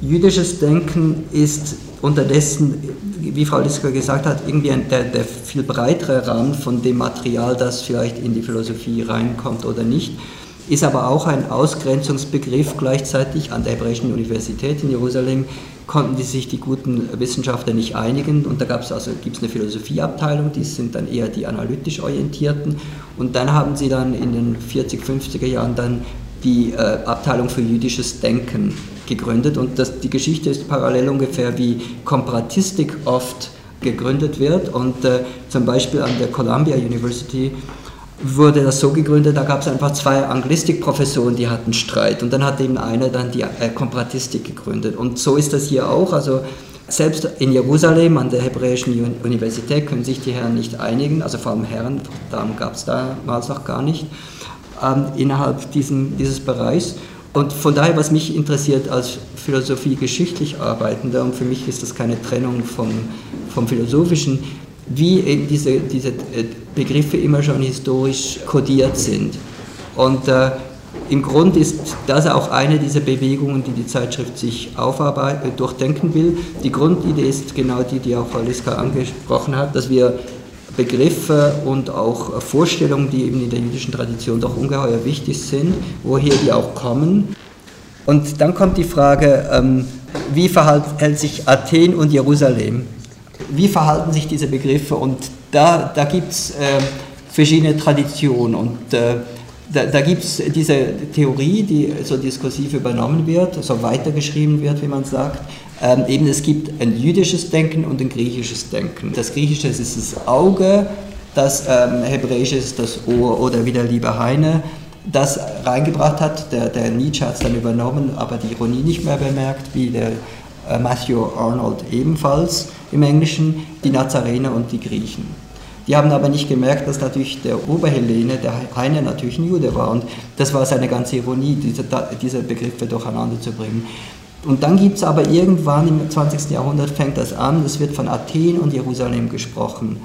jüdisches Denken ist unterdessen, wie Frau Liska gesagt hat, irgendwie ein, der, der viel breitere Rahmen von dem Material, das vielleicht in die Philosophie reinkommt oder nicht, ist aber auch ein Ausgrenzungsbegriff. Gleichzeitig an der Hebräischen Universität in Jerusalem konnten die sich die guten Wissenschaftler nicht einigen. Und da gab es also gibt's eine Philosophieabteilung, die sind dann eher die analytisch orientierten. Und dann haben sie dann in den 40, 50er Jahren dann die äh, Abteilung für jüdisches Denken gegründet. Und das, die Geschichte ist parallel ungefähr wie Komparatistik oft gegründet wird. Und äh, zum Beispiel an der Columbia University wurde das so gegründet, da gab es einfach zwei Anglistikprofessoren, die hatten Streit. Und dann hat eben einer dann die äh, Komparatistik gegründet. Und so ist das hier auch, also selbst in Jerusalem an der Hebräischen Universität können sich die Herren nicht einigen, also vor allem Herren, Damen gab es damals noch gar nicht, ähm, innerhalb diesen, dieses Bereichs. Und von daher, was mich interessiert als Philosophie geschichtlich Arbeitender, und für mich ist das keine Trennung vom, vom Philosophischen, wie eben diese, diese äh, Begriffe immer schon historisch kodiert sind. Und äh, im Grunde ist das auch eine dieser Bewegungen, die die Zeitschrift sich aufarbeiten, äh, durchdenken will. Die Grundidee ist genau die, die auch Frau Liska angesprochen hat, dass wir Begriffe und auch Vorstellungen, die eben in der jüdischen Tradition doch ungeheuer wichtig sind, woher die auch kommen. Und dann kommt die Frage, ähm, wie verhält sich Athen und Jerusalem? Wie verhalten sich diese Begriffe? Und da, da gibt es äh, verschiedene Traditionen und äh, da, da gibt es diese Theorie, die so diskursiv übernommen wird, so weitergeschrieben wird, wie man sagt, ähm, eben es gibt ein jüdisches Denken und ein griechisches Denken. Das griechische ist das Auge, das ähm, hebräische ist das Ohr oder wie der liebe Heine das reingebracht hat. Der, der Nietzsche hat es dann übernommen, aber die Ironie nicht mehr bemerkt, wie der äh, Matthew Arnold ebenfalls im Englischen, die Nazarener und die Griechen. Die haben aber nicht gemerkt, dass natürlich der Oberhellene, der Heine natürlich ein Jude war. Und das war seine ganze Ironie, diese, diese Begriffe durcheinander zu bringen. Und dann gibt es aber irgendwann im 20. Jahrhundert fängt das an, es wird von Athen und Jerusalem gesprochen.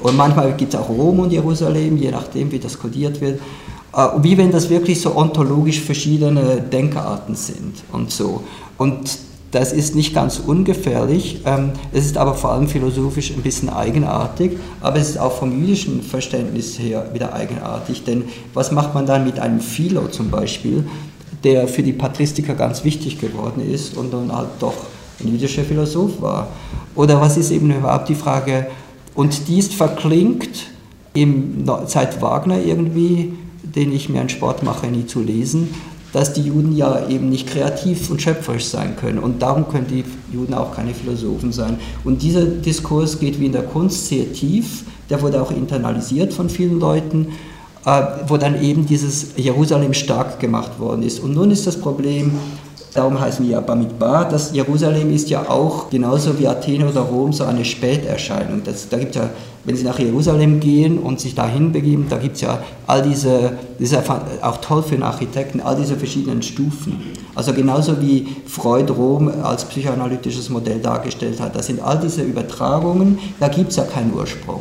Und manchmal gibt es auch Rom und Jerusalem, je nachdem, wie das kodiert wird. Äh, wie wenn das wirklich so ontologisch verschiedene Denkarten sind und so. Und das ist nicht ganz ungefährlich, ähm, es ist aber vor allem philosophisch ein bisschen eigenartig, aber es ist auch vom jüdischen Verständnis her wieder eigenartig, denn was macht man dann mit einem Philo zum Beispiel, der für die Patristiker ganz wichtig geworden ist und dann halt doch ein jüdischer Philosoph war? Oder was ist eben überhaupt die Frage, und dies verklingt im, seit Wagner irgendwie, den ich mir einen Sport mache, nie zu lesen, dass die Juden ja eben nicht kreativ und schöpferisch sein können. Und darum können die Juden auch keine Philosophen sein. Und dieser Diskurs geht wie in der Kunst sehr tief, der wurde auch internalisiert von vielen Leuten, äh, wo dann eben dieses Jerusalem stark gemacht worden ist. Und nun ist das Problem, Darum heißen wir ja Bamidbar. Das Jerusalem ist ja auch genauso wie Athen oder Rom so eine Späterscheinung. Das, da gibt ja, wenn Sie nach Jerusalem gehen und sich dahin begeben, da gibt es ja all diese, das ist auch toll für einen Architekten, all diese verschiedenen Stufen. Also genauso wie Freud Rom als psychoanalytisches Modell dargestellt hat. Das sind all diese Übertragungen, da gibt es ja keinen Ursprung.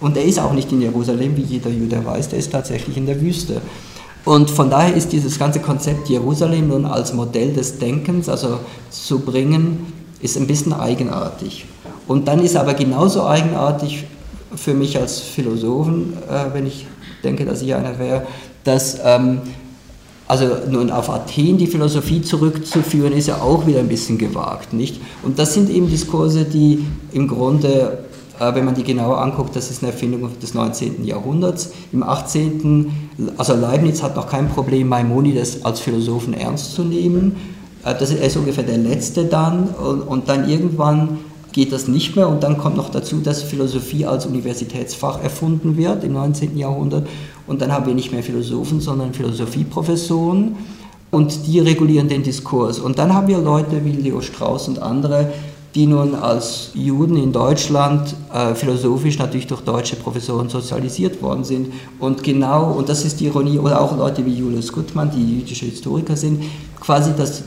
Und er ist auch nicht in Jerusalem, wie jeder Jude weiß, der ist tatsächlich in der Wüste. Und von daher ist dieses ganze Konzept Jerusalem nun als Modell des Denkens, also zu bringen, ist ein bisschen eigenartig. Und dann ist aber genauso eigenartig für mich als Philosophen, äh, wenn ich denke, dass ich einer wäre, dass ähm, also nun auf Athen die Philosophie zurückzuführen, ist ja auch wieder ein bisschen gewagt, nicht? Und das sind eben Diskurse, die im Grunde äh, wenn man die genauer anguckt, das ist eine Erfindung des 19. Jahrhunderts. Im 18. also Leibniz hat noch kein Problem, Maimonides als Philosophen ernst zu nehmen. Äh, das ist ungefähr der letzte dann und dann irgendwann geht das nicht mehr und dann kommt noch dazu, dass Philosophie als Universitätsfach erfunden wird im 19. Jahrhundert und dann haben wir nicht mehr Philosophen, sondern Philosophieprofessoren und die regulieren den Diskurs. Und dann haben wir Leute wie Leo Strauss und andere, die nun als Juden in Deutschland äh, philosophisch natürlich durch deutsche Professoren sozialisiert worden sind. Und genau, und das ist die Ironie, oder auch Leute wie Julius Gutmann, die jüdische Historiker sind, quasi das,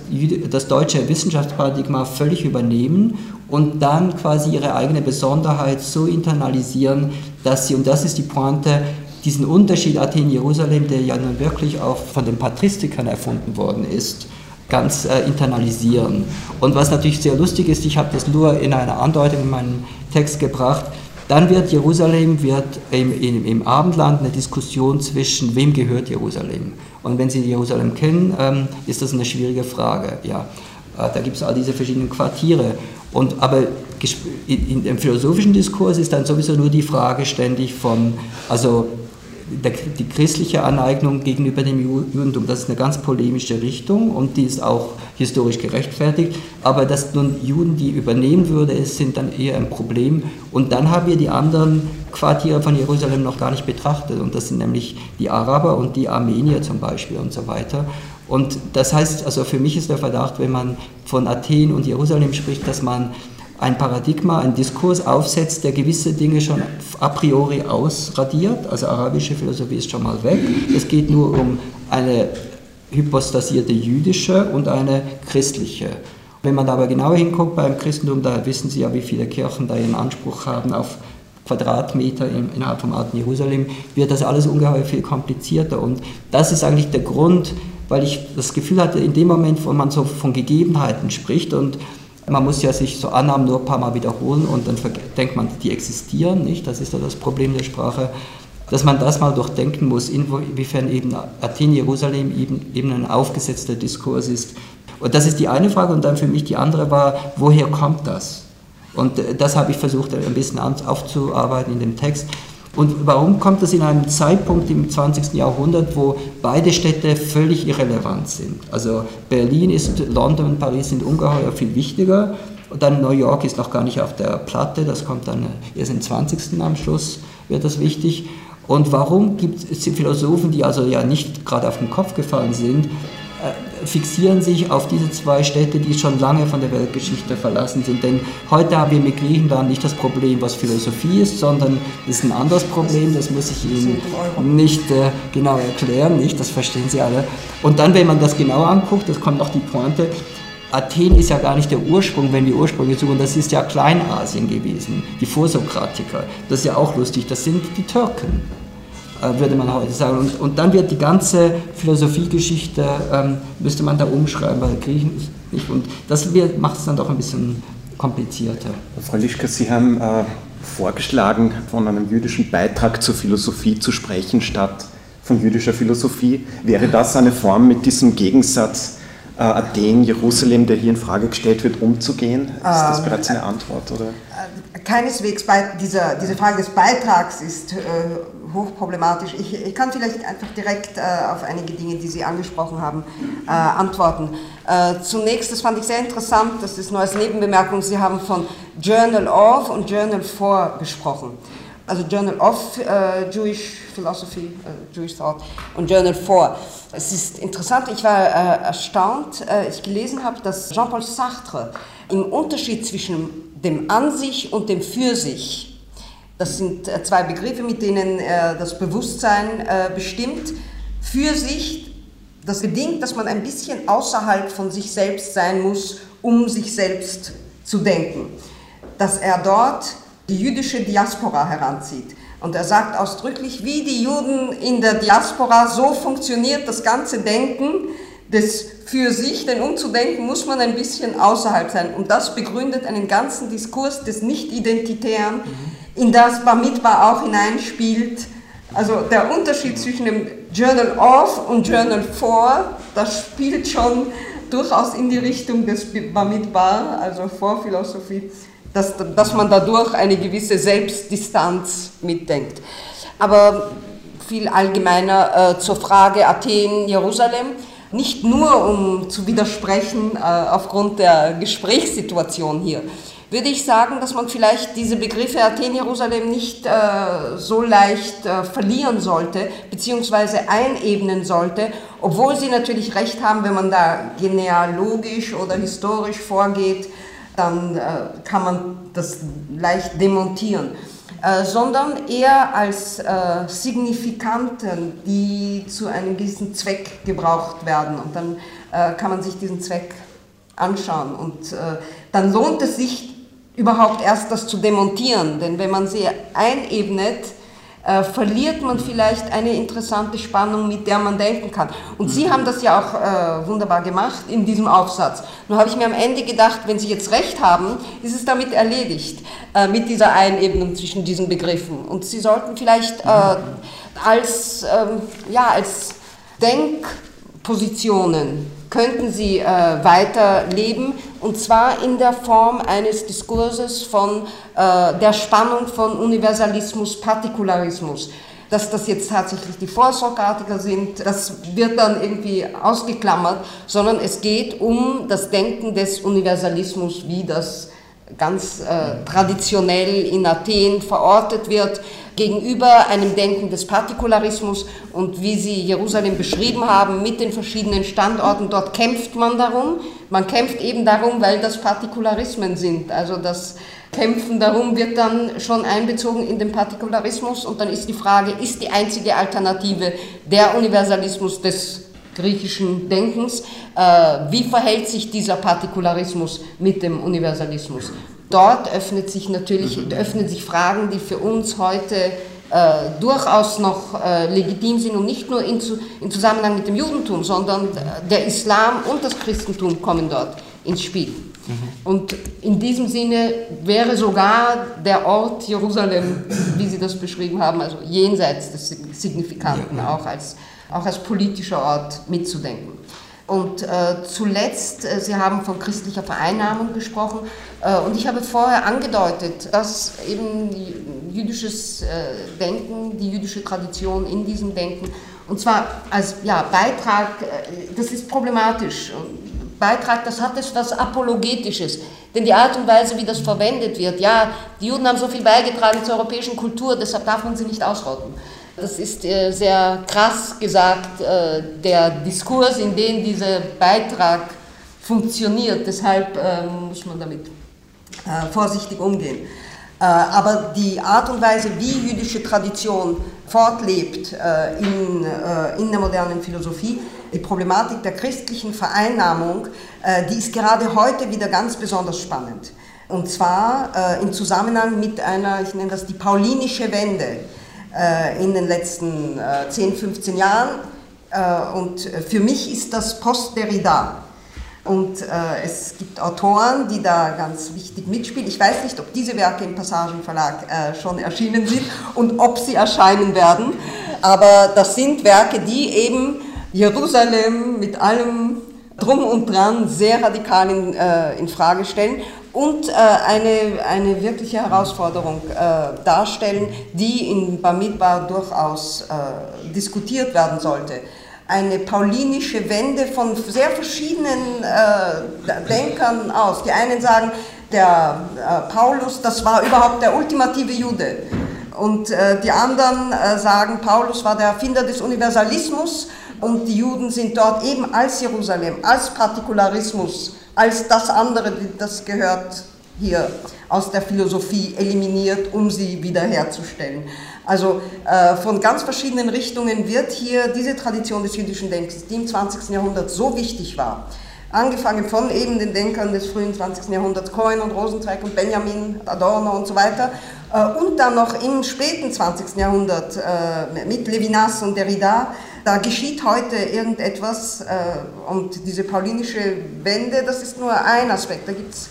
das deutsche Wissenschaftsparadigma völlig übernehmen und dann quasi ihre eigene Besonderheit so internalisieren, dass sie, und das ist die Pointe, diesen Unterschied Athen-Jerusalem, der ja nun wirklich auch von den Patristikern erfunden worden ist, ganz äh, internalisieren. Und was natürlich sehr lustig ist, ich habe das nur in einer Andeutung in meinen Text gebracht, dann wird Jerusalem wird im, im, im, Abendland eine Diskussion zwischen wem gehört Jerusalem. Und wenn Sie Jerusalem kennen, ähm, ist das eine schwierige Frage. Ja, äh, da gibt es all diese verschiedenen Quartiere. Und, aber in, in, im philosophischen Diskurs ist dann sowieso nur die Frage ständig von, also der, die christliche Aneignung gegenüber dem Judentum, das ist eine ganz polemische Richtung und die ist auch historisch gerechtfertigt. Aber dass nun Juden die übernehmen würde, ist, sind dann eher ein Problem. Und dann haben wir die anderen Quartiere von Jerusalem noch gar nicht betrachtet. Und das sind nämlich die Araber und die Armenier zum Beispiel und so weiter. Und das heißt, also für mich ist der Verdacht, wenn man von Athen und Jerusalem spricht, dass man ein Paradigma, ein Diskurs aufsetzt, der gewisse Dinge schon a priori ausradiert. Also arabische Philosophie ist schon mal weg. Es geht nur um eine hypostasierte jüdische und eine christliche. Wenn man aber genauer hinguckt beim Christentum, da wissen Sie ja, wie viele Kirchen da ihren Anspruch haben auf Quadratmeter innerhalb vom alten Jerusalem, wird das alles ungeheuer viel komplizierter. Und das ist eigentlich der Grund, weil ich das Gefühl hatte, in dem Moment, wo man so von Gegebenheiten spricht und man muss ja sich so Annahmen nur ein paar Mal wiederholen und dann denkt man, die existieren nicht. Das ist ja das Problem der Sprache. Dass man das mal durchdenken muss, inwiefern eben Athen, Jerusalem eben, eben ein aufgesetzter Diskurs ist. Und das ist die eine Frage. Und dann für mich die andere war, woher kommt das? Und äh, das habe ich versucht ein bisschen aufzuarbeiten in dem Text. Und warum kommt das in einem Zeitpunkt im 20. Jahrhundert, wo beide Städte völlig irrelevant sind? Also Berlin ist, London und Paris sind ungeheuer viel wichtiger. Und dann New York ist noch gar nicht auf der Platte, das kommt dann erst im 20. am Schluss, wird das wichtig. Und warum gibt es Philosophen, die also ja nicht gerade auf den Kopf gefallen sind, äh, fixieren sich auf diese zwei Städte, die schon lange von der Weltgeschichte verlassen sind. Denn heute haben wir mit Griechenland nicht das Problem, was Philosophie ist, sondern es ist ein anderes Problem, das muss ich Ihnen nicht äh, genau erklären, nicht? das verstehen Sie alle. Und dann, wenn man das genauer anguckt, das kommt noch die Pointe, Athen ist ja gar nicht der Ursprung, wenn wir Ursprünge suchen, das ist ja Kleinasien gewesen, die Vorsokratiker. Das ist ja auch lustig, das sind die Türken. Äh, würde man heute sagen. Und, und dann wird die ganze Philosophiegeschichte, ähm, müsste man da umschreiben, weil Griechen ist nicht. Und das macht es dann doch ein bisschen komplizierter. Frau Lischka, Sie haben äh, vorgeschlagen, von einem jüdischen Beitrag zur Philosophie zu sprechen, statt von jüdischer Philosophie. Wäre das eine Form mit diesem Gegensatz äh, Athen, Jerusalem, der hier in Frage gestellt wird, umzugehen? Ist das ähm, bereits eine Antwort? Oder? Äh, keineswegs. Bei dieser, diese Frage des Beitrags ist äh, hochproblematisch. Ich, ich kann vielleicht einfach direkt äh, auf einige Dinge, die Sie angesprochen haben, äh, antworten. Äh, zunächst, das fand ich sehr interessant, das ist nur als Nebenbemerkung, Sie haben von Journal of und Journal for gesprochen. Also Journal of äh, Jewish Philosophy, äh, Jewish Thought und Journal for. Es ist interessant, ich war äh, erstaunt, ich gelesen habe, dass Jean-Paul Sartre im Unterschied zwischen dem An sich und dem Für sich das sind äh, zwei Begriffe, mit denen er das Bewusstsein äh, bestimmt. Für sich, das bedingt, dass man ein bisschen außerhalb von sich selbst sein muss, um sich selbst zu denken. Dass er dort die jüdische Diaspora heranzieht. Und er sagt ausdrücklich, wie die Juden in der Diaspora, so funktioniert das ganze Denken des für sich, denn um zu denken, muss man ein bisschen außerhalb sein. Und das begründet einen ganzen Diskurs des Nicht-Identitären, mhm in das Bar Mitzvah auch hineinspielt. Also der Unterschied zwischen dem Journal of und Journal for, das spielt schon durchaus in die Richtung des Bar Mitzvah, also Vorphilosophie, dass, dass man dadurch eine gewisse Selbstdistanz mitdenkt. Aber viel allgemeiner äh, zur Frage Athen, Jerusalem. Nicht nur um zu widersprechen äh, aufgrund der Gesprächssituation hier, würde ich sagen, dass man vielleicht diese Begriffe Athen, Jerusalem nicht äh, so leicht äh, verlieren sollte, beziehungsweise einebnen sollte, obwohl Sie natürlich recht haben, wenn man da genealogisch oder historisch vorgeht, dann äh, kann man das leicht demontieren. Äh, sondern eher als äh, Signifikanten, die zu einem gewissen Zweck gebraucht werden. Und dann äh, kann man sich diesen Zweck anschauen. Und dann lohnt es sich, überhaupt erst das zu demontieren. Denn wenn man sie einebnet, äh, verliert man vielleicht eine interessante Spannung, mit der man denken kann. Und Sie haben das ja auch äh, wunderbar gemacht in diesem Aufsatz. Nur habe ich mir am Ende gedacht, wenn Sie jetzt recht haben, ist es damit erledigt, äh, mit dieser Einebnung zwischen diesen Begriffen. Und Sie sollten vielleicht äh, als, ähm, ja, als Denkpositionen könnten sie äh, weiterleben, und zwar in der Form eines Diskurses von äh, der Spannung von Universalismus, Partikularismus. Dass das jetzt tatsächlich die Vorsokratiker sind, das wird dann irgendwie ausgeklammert, sondern es geht um das Denken des Universalismus, wie das ganz äh, traditionell in Athen verortet wird, gegenüber einem Denken des Partikularismus und wie Sie Jerusalem beschrieben haben mit den verschiedenen Standorten, dort kämpft man darum. Man kämpft eben darum, weil das Partikularismen sind. Also das Kämpfen darum wird dann schon einbezogen in den Partikularismus und dann ist die Frage, ist die einzige Alternative der Universalismus des griechischen Denkens? Äh, wie verhält sich dieser Partikularismus mit dem Universalismus? dort öffnet sich natürlich, mhm. öffnen sich Fragen, die für uns heute äh, durchaus noch äh, legitim sind und nicht nur in, in, Zusammenhang mit dem Judentum, sondern der Islam und das Christentum kommen dort ins Spiel. Mhm. Und in diesem Sinne wäre sogar der Ort Jerusalem, wie Sie das beschrieben haben, also jenseits des Signifikanten, auch als, auch als politischer Ort mitzudenken. Und äh, zuletzt, äh, Sie haben von christlicher Vereinnahmung gesprochen, äh, und ich habe vorher angedeutet, dass eben jüdisches Denken, die jüdische Tradition in diesem Denken, und zwar als ja, Beitrag, das ist problematisch. Beitrag, das hat etwas Apologetisches. Denn die Art und Weise, wie das verwendet wird, ja, die Juden haben so viel beigetragen zur europäischen Kultur, deshalb darf man sie nicht ausrotten. Das ist äh, sehr krass gesagt, äh, der Diskurs, in dem dieser Beitrag funktioniert. Deshalb äh, muss man damit vorsichtig umgehen. Aber die Art und Weise, wie jüdische Tradition fortlebt in, in der modernen Philosophie, die Problematik der christlichen Vereinnahmung, die ist gerade heute wieder ganz besonders spannend. Und zwar im Zusammenhang mit einer, ich nenne das die paulinische Wende äh, in den letzten 10, 15 Jahren. Und für mich ist das Post-Derrida. Und äh, es gibt Autoren, die da ganz wichtig mitspielen. Ich weiß nicht, ob diese Werke im Passagenverlag äh, schon erschienen sind und ob sie erscheinen werden. Aber das sind Werke, die eben Jerusalem mit allem Drum und Dran sehr radikal in, äh, in Frage stellen und äh, eine, eine wirkliche Herausforderung äh, darstellen, die in Bamidbar durchaus äh, diskutiert werden sollte eine paulinische Wende von sehr verschiedenen äh, Denkern aus. Die einen sagen, der äh, Paulus, das war überhaupt der ultimative Jude. Und äh, die anderen sagen, Paulus war der Erfinder des Universalismus und die Juden sind dort eben als Jerusalem, als Partikularismus, als das andere, das gehört hier aus der Philosophie eliminiert, um sie wiederherzustellen. Also äh, von ganz verschiedenen Richtungen wird hier diese Tradition des jüdischen Denkens, die im 20. Jahrhundert so wichtig war, angefangen von eben den Denkern des frühen 20. Jahrhunderts, Cohen und Rosenzweig und Benjamin, Adorno und so weiter, äh, und dann noch im späten 20. Jahrhundert äh, mit Levinas und Derrida, da geschieht heute irgendetwas äh, und diese paulinische Wende, das ist nur ein Aspekt, da gibt es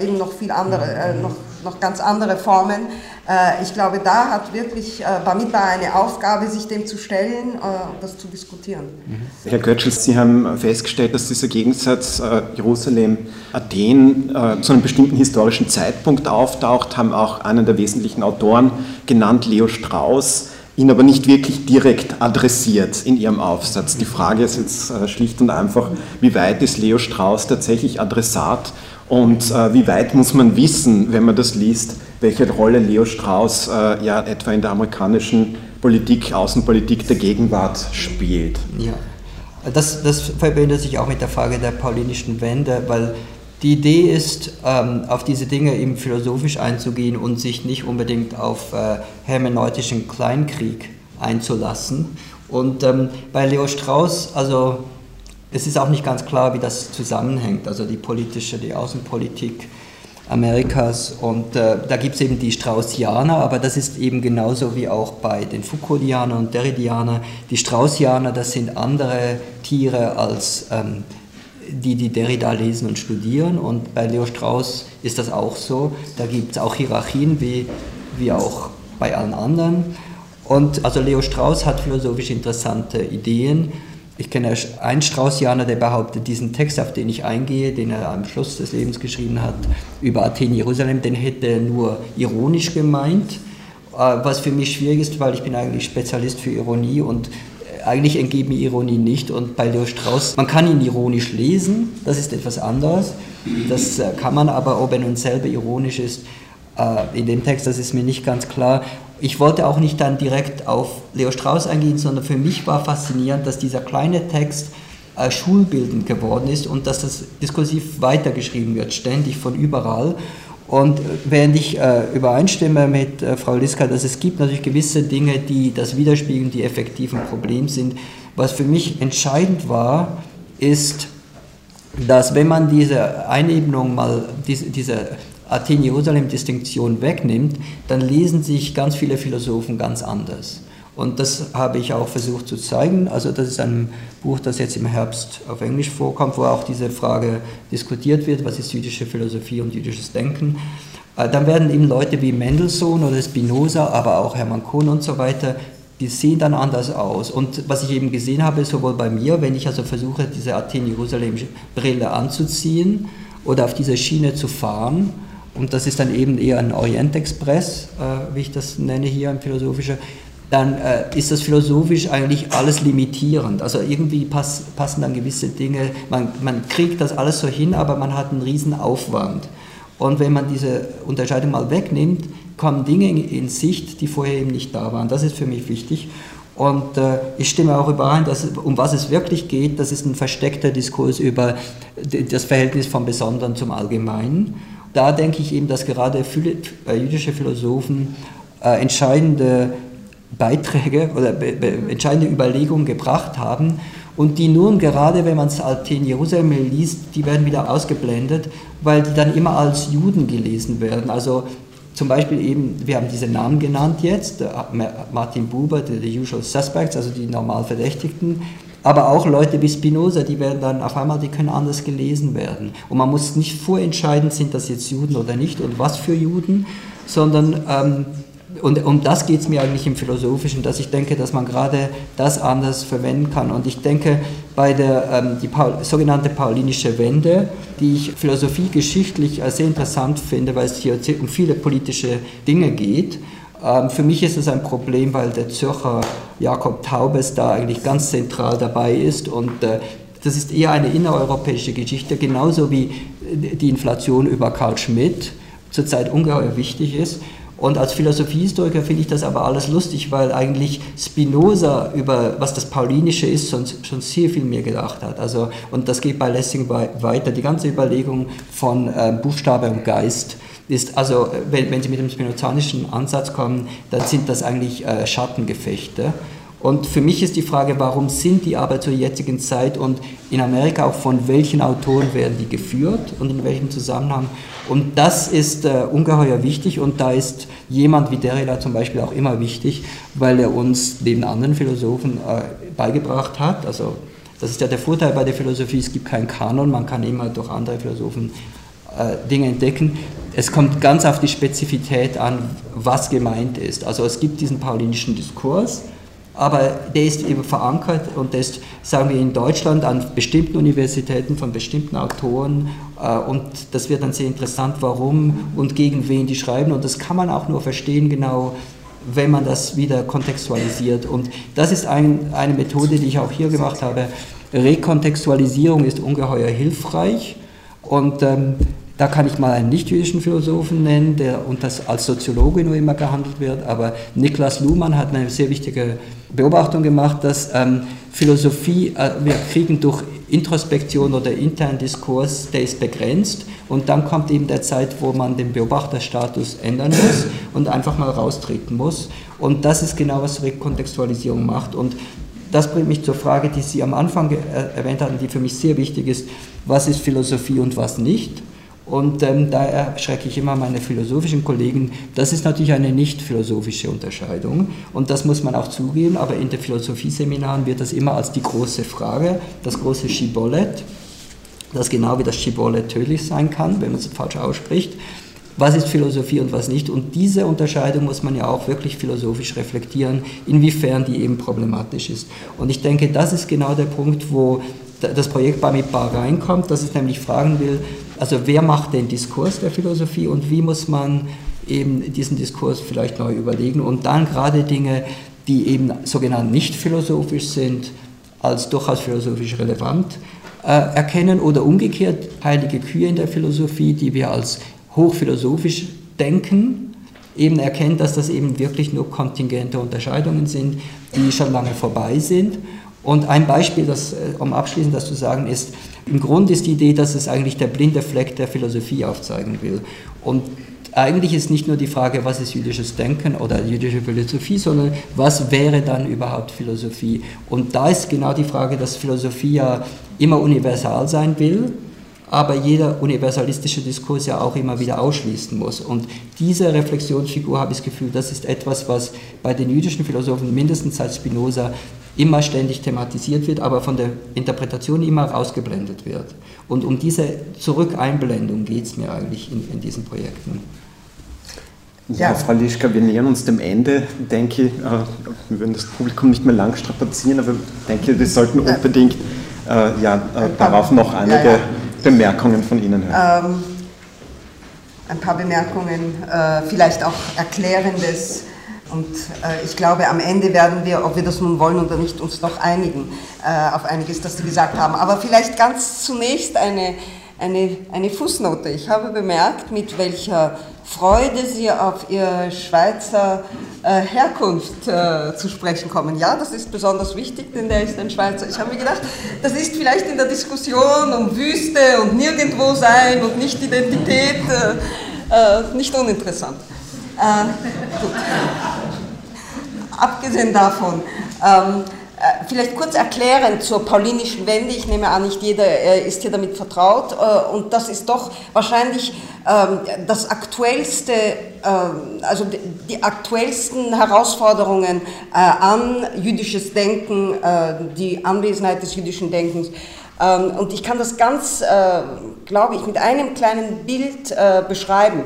eben noch viel andere, noch, noch ganz andere Formen. Äh, ich glaube, da hat wirklich äh, Bamidbar eine Aufgabe, sich dem zu stellen äh, und das zu diskutieren. Mhm. Herr Götschel, Sie haben festgestellt, dass dieser Gegensatz Jerusalem-Athen zu einem bestimmten historischen Zeitpunkt auftaucht, haben auch einen der wesentlichen Autoren genannt, Leo Strauss ihn aber nicht wirklich direkt adressiert in ihrem Aufsatz. Die Frage ist jetzt schlicht und einfach, wie weit ist Leo Strauss tatsächlich Adressat und wie weit muss man wissen, wenn man das liest, welche Rolle Leo Strauss äh, ja etwa in der amerikanischen Politik, Außenpolitik der Gegenwart spielt. Ja, das, das verbindet sich auch mit der Frage der paulinischen Wende, weil die Idee ist, ähm, auf diese Dinge eben philosophisch einzugehen und sich nicht unbedingt auf äh, hermeneutischen Kleinkrieg einzulassen. Und ähm, bei Leo Strauss, also es ist auch nicht ganz klar, wie das zusammenhängt, also die politische, die Außenpolitik Amerikas. Und äh, da gibt es eben die Straussianer, aber das ist eben genauso wie auch bei den Foucauldianern und Derridianern. Die Straussianer, das sind andere Tiere als ähm, die, die Derrida lesen und studieren. Und bei Leo Strauss ist das auch so. Da gibt es auch Hierarchien, wie, wie auch bei allen anderen. Und also Leo Strauss hat philosophisch interessante Ideen ich kenne einen Straußianer, der behauptet, diesen Text, auf den ich eingehe, den er am Schluss des Lebens geschrieben hat, über Athen, Jerusalem, den hätte er nur ironisch gemeint, äh, was für mich schwierig ist, weil ich bin eigentlich Spezialist für Ironie und äh, eigentlich entgeht mir Ironie nicht. Und bei Leo Strauss, man kann ihn ironisch lesen, das ist etwas anderes, das äh, kann man, aber ob er nun selber ironisch ist, in dem Text, das ist mir nicht ganz klar ich wollte auch nicht dann direkt auf Leo Strauss eingehen, sondern für mich war faszinierend, dass dieser kleine Text äh, schulbildend geworden ist und dass das diskursiv weitergeschrieben wird, ständig von überall. Und während ich äh, übereinstimme mit äh, Frau Liska, dass es gibt natürlich gewisse Dinge, die das widerspiegeln, die effektiv ein Problem sind, was für mich entscheidend war, ist, dass wenn man diese Einebnung mal, diese, diese Athen-Jerusalem-Distinktion wegnimmt, dann lesen sich ganz viele Philosophen ganz anders. Und das habe ich auch versucht zu zeigen. Also das ist ein Buch, das jetzt im Herbst auf Englisch vorkommt, wo auch diese Frage diskutiert wird, was ist jüdische Philosophie und jüdisches Denken. Äh, dann werden eben Leute wie Mendelssohn oder Spinoza, aber auch Hermann Kohn und so weiter, die sehen dann anders aus. Und was ich eben gesehen habe, sowohl bei mir, wenn ich also versuche, diese Athen-Jerusalem-Brille anzuziehen oder auf diese Schiene zu fahren, und das ist dann eben eher ein Orient-Express, äh, wie ich das nenne hier im Philosophischen, dann äh, ist das philosophisch eigentlich alles limitierend. Also irgendwie pass, passen dann gewisse Dinge, man, man kriegt das alles so hin, aber man hat einen riesen Aufwand. Und wenn man diese Unterscheidung mal wegnimmt, kommen Dinge in, in Sicht, die vorher eben nicht da waren. Das ist für mich wichtig. Und äh, ich stimme auch überein, dass um was es wirklich geht, das ist ein versteckter Diskurs über das Verhältnis vom Besonderen zum Allgemeinen da denke ich eben, dass gerade äh, jüdische Philosophen äh, entscheidende Beiträge oder entscheidende Überlegungen gebracht haben und die nun gerade, wenn man es Athen Jerusalem liest, die werden wieder ausgeblendet, weil die dann immer als Juden gelesen werden. Also zum Beispiel eben, wir haben diese Namen genannt jetzt, Martin Buber, The Usual Suspects, also die normal Verdächtigten, aber auch Leute wie Spinoza, die werden dann auf einmal, die können anders gelesen werden. Und man muss nicht vorentscheiden, sind das jetzt Juden oder nicht und was für Juden, sondern ähm, und um das geht es mir eigentlich im Philosophischen, dass ich denke, dass man gerade das anders verwenden kann. Und ich denke, bei der ähm, die Paul, sogenannte paulinische Wende, die ich philosophiegeschichtlich sehr interessant finde, weil es hier um viele politische Dinge geht, ähm, für mich ist es ein Problem, weil der Zürcher Jakob Taubes da eigentlich ganz zentral dabei ist und äh, das ist eher eine innereuropäische Geschichte, genauso wie die Inflation über Karl Schmidt zurzeit ungeheuer wichtig ist. Und als Philosophiehistoriker finde ich das aber alles lustig, weil eigentlich Spinoza über was das Paulinische ist schon, schon sehr viel mehr gedacht hat. Also, und das geht bei Lessing weiter. Die ganze Überlegung von äh, Buchstabe und Geist ist, also wenn, wenn Sie mit dem spinozanischen Ansatz kommen, dann sind das eigentlich äh, Schattengefechte. Und für mich ist die Frage, warum sind die aber zur jetzigen Zeit und in Amerika auch von welchen Autoren werden die geführt und in welchem Zusammenhang? Und das ist äh, ungeheuer wichtig und da ist jemand wie Derrida zum Beispiel auch immer wichtig, weil er uns neben anderen Philosophen äh, beigebracht hat. Also das ist ja der Vorteil bei der Philosophie, es gibt keinen Kanon, man kann immer durch andere Philosophen äh, Dinge entdecken. Es kommt ganz auf die Spezifität an, was gemeint ist. Also es gibt diesen paulinischen Diskurs, aber der ist eben verankert und der ist, sagen wir, in Deutschland an bestimmten Universitäten von bestimmten Autoren äh, und das wird dann sehr interessant, warum und gegen wen die schreiben und das kann man auch nur verstehen genau, wenn man das wieder kontextualisiert und das ist ein, eine Methode, die ich auch hier gemacht habe. Rekontextualisierung ist ungeheuer hilfreich und ähm, da kann ich mal einen nicht-jüdischen Philosophen nennen, der und das als Soziologe nur immer gehandelt wird, aber Niklas Luhmann hat eine sehr wichtige Beobachtung gemacht, dass ähm, Philosophie, äh, wir kriegen durch Introspektion oder internen Diskurs, der ist begrenzt und dann kommt eben der Zeit, wo man den Beobachterstatus ändern muss und einfach mal raustreten muss. Und das ist genau, was Rekontextualisierung macht. Und das bringt mich zur Frage, die Sie am Anfang äh, erwähnt hatten, die für mich sehr wichtig ist, was ist Philosophie und was nicht? Und ähm, da erschrecke ich immer meine philosophischen Kollegen. Das ist natürlich eine nicht philosophische Unterscheidung und das muss man auch zugeben, aber in den Philosophieseminaren wird das immer als die große Frage, das große Schibolett, das genau wie das Schibolett tödlich sein kann, wenn man es falsch ausspricht. Was ist Philosophie und was nicht? Und diese Unterscheidung muss man ja auch wirklich philosophisch reflektieren, inwiefern die eben problematisch ist. Und ich denke, das ist genau der Punkt, wo das Projekt Bamidbar reinkommt, dass es nämlich fragen will, also wer macht den Diskurs der Philosophie und wie muss man eben diesen Diskurs vielleicht neu überlegen und dann gerade Dinge, die eben sogenannt nicht philosophisch sind, als durchaus philosophisch relevant äh, erkennen oder umgekehrt heilige Kühe in der Philosophie, die wir als hochphilosophisch denken, eben erkennen, dass das eben wirklich nur kontingente Unterscheidungen sind, die schon lange vorbei sind. Und ein Beispiel, das, äh, um abschließend das zu sagen, ist, im Grunde ist die Idee, dass es eigentlich der blinde Fleck der Philosophie aufzeigen will. Und eigentlich ist nicht nur die Frage, was ist jüdisches Denken oder jüdische Philosophie, sondern was wäre dann überhaupt Philosophie? Und da ist genau die Frage, dass Philosophie ja immer universal sein will, aber jeder universalistische Diskurs ja auch immer wieder ausschließen muss. Und diese Reflexionsfigur, habe ich das Gefühl, das ist etwas, was bei den jüdischen Philosophen mindestens seit Spinoza immer ständig thematisiert wird, aber von der Interpretation immer rausgeblendet wird. Und um diese Zurückeinblendung geht es mir eigentlich in, in, diesen Projekten. Ja, ja, Frau Lischka, wir nähern uns dem Ende, denke ich. Äh, wir würden das Publikum nicht mehr lang strapazieren, aber ich denke, wir sollten unbedingt äh, ja, äh, darauf noch einige ja, ja. Bemerkungen von Ihnen hören. Ähm, ein paar Bemerkungen, äh, vielleicht auch Erklärendes und äh, ich glaube, am Ende werden wir, ob wir das nun wollen oder nicht, uns noch einigen äh, auf einiges, das Sie gesagt haben. Aber vielleicht ganz zunächst eine, eine, eine Fußnote. Ich habe bemerkt, mit welcher Freude Sie auf Ihre Schweizer äh, Herkunft äh, zu sprechen kommen. Ja, das ist besonders wichtig, denn der ist ein Schweizer. Ich habe mir gedacht, das ist vielleicht in der Diskussion um Wüste und nirgendwo sein und nicht Identität äh, äh, nicht uninteressant. Äh, gut. Abgesehen davon, ähm, äh, vielleicht kurz erklären zur paulinischen Wende. Ich nehme an, nicht jeder äh, ist hier damit vertraut. Äh, und das ist doch wahrscheinlich ähm, das aktuellste, ähm, also die aktuellsten Herausforderungen äh, an jüdisches Denken, die Anwesenheit des jüdischen Denkens. Ähm, und ich kann das ganz, glaube ich, mit einem kleinen Bild beschreiben.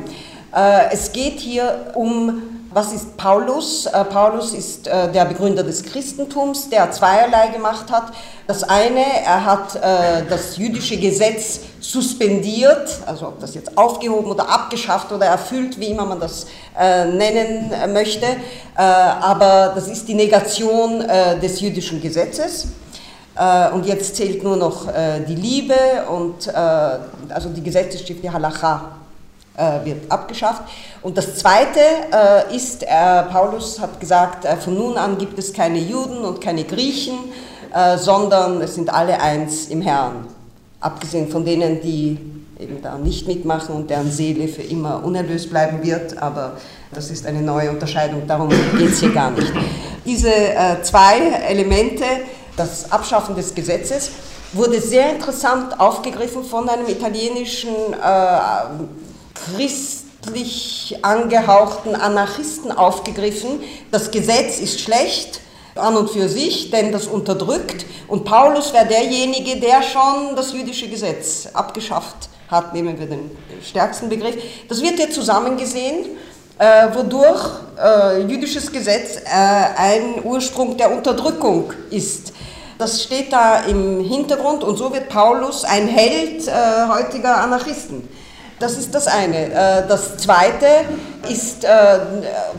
Es geht hier um was ist Paulus? Äh, Paulus ist äh, der Begründer des Christentums, der zweierlei gemacht hat. Das eine, er hat äh, das jüdische Gesetz suspendiert, also ob das jetzt aufgehoben oder abgeschafft oder erfüllt, wie immer man das nennen möchte, aber das ist die Negation des jüdischen Gesetzes. Und jetzt zählt nur noch die Liebe und also die Gesetzesstift, die Halacha wird abgeschafft. Und das Zweite äh, ist, äh, Paulus hat gesagt, von nun an gibt es keine Juden und keine Griechen, sondern es sind alle eins im Herrn. Abgesehen von denen, die eben da nicht mitmachen und deren Seele für immer unerlöst bleiben wird, aber das ist eine neue Unterscheidung, darum geht es hier gar nicht. Diese äh, zwei Elemente, das Abschaffen des Gesetzes, wurde sehr interessant aufgegriffen von einem italienischen äh, christlich angehauchten Anarchisten aufgegriffen. Das Gesetz ist schlecht an und für sich, denn das unterdrückt. Und Paulus wäre derjenige, der schon das jüdische Gesetz abgeschafft hat, nehmen wir den stärksten Begriff. Das wird hier zusammengesehen, äh, wodurch äh, jüdisches Gesetz äh, ein Ursprung der Unterdrückung ist. Das steht da im Hintergrund und so wird Paulus ein Held äh, heutiger Anarchisten. Das ist das eine. Äh, das zweite ist, äh,